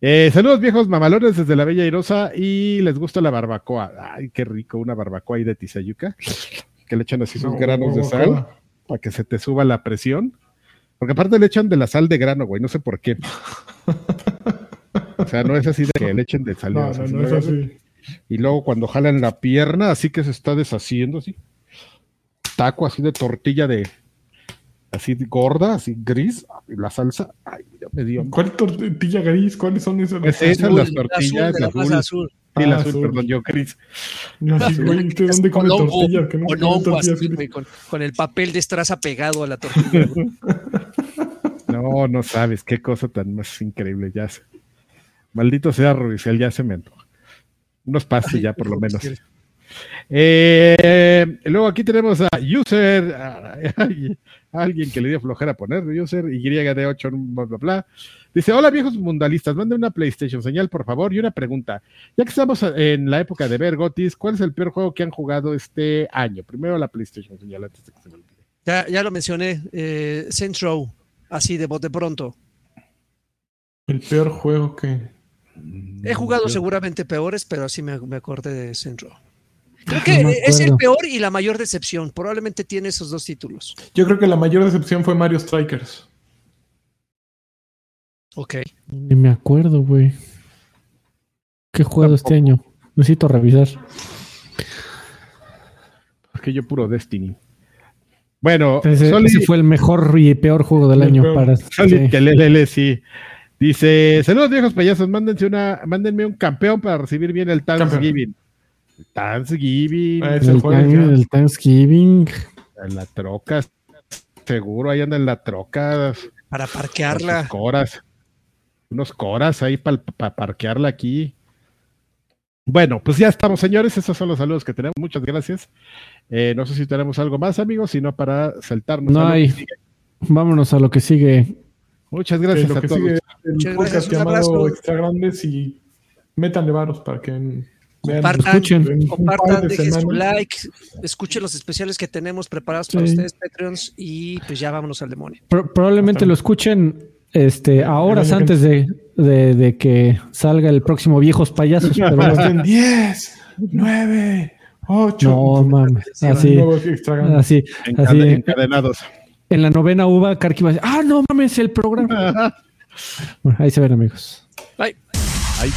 Eh, saludos viejos mamalones desde la Bella Airosa y les gusta la barbacoa. Ay, qué rico, una barbacoa ahí de Tizayuca. Que le echan así sus No, granos de sal no. para que se te suba la presión. Porque aparte le echan de la sal de grano, güey, no sé por qué. O sea, no es así de que le echen de sal. No, o sea, no, si no es así. Y luego cuando jalan la pierna, así que se está deshaciendo, así. Taco así de tortilla de. Así gorda, así gris. y La salsa. Ay, ya me dio. ¿Cuál tortilla gris? ¿Cuáles son esas? Pues esas, Azul, las la tortillas, azul, de la azul. masa azul. Sí, la Ah, azul, azul. perdón, yo gris. No, sí, güey, ¿usted Es dónde come con hongo, tortillas? Que no con gris. güey, con, con el papel de estraza pegado a la tortilla. güey. No, no sabes qué cosa tan más increíble. Ya se- Maldito sea Rubicel, ya se me antoja. Unos pastes ya, por lo menos. Eh, luego aquí tenemos a user, a- a alguien que le dio flojera poner, user YD8, bla, bla, bla. Dice, hola viejos mundalistas, manden una PlayStation señal, por favor, y una pregunta. Ya que estamos en la época de ver Gotis, ¿cuál es el peor juego que han jugado este año? Primero la PlayStation señal, antes de que se me olvide. Ya, ya lo mencioné, eh, Row, así de bote pronto. El peor juego que. He jugado Yo- seguramente peores, pero sí me, me acordé de Row. Creo que No es el peor y la mayor decepción. Probablemente tiene esos dos títulos. Yo creo que la mayor decepción fue Mario Strikers. Ok. Ni me acuerdo, güey. ¿Qué juego este año? Necesito revisar. Porque yo puro Destiny. Bueno, Ese, Solid- ese fue el mejor y peor juego del El año peor. para. Solid sí. que lelele, sí. Dice, saludos viejos payasos, mándense una, mándenme un campeón para recibir bien el Thanksgiving. Thanksgiving, Ah, El, ya. del Thanksgiving. en la troca, seguro, ahí anda en la troca, Para parquearla. sus coras, unos coras ahí para parquearla aquí. Bueno, pues ya estamos, señores. Esos son los saludos que tenemos. Muchas gracias. Eh, no sé si tenemos algo más, amigos, sino para saltarnos. No a lo que hay. sigue. Vámonos a lo que sigue. Muchas Que gracias lo a que todos. sigue el Muchas podcast gracias, un llamado abrazo. Extra Grandes y métanle varos para que vean. Compartan, escuchen. compartan, de dejen su like, escuchen los especiales que tenemos preparados para Sí. ustedes, Patreons, y pues ya vámonos al demonio. Pro- probablemente Hasta- lo escuchen este, a horas antes de, de- de que salga el próximo Viejos Payasos. pero bueno. estén 10, 9, 8. no mames. Así, así. encadenados. En la novena uva, Karki va a decir, ah, no mames, el programa. Bueno, ahí se ven, amigos. Bye. Ay.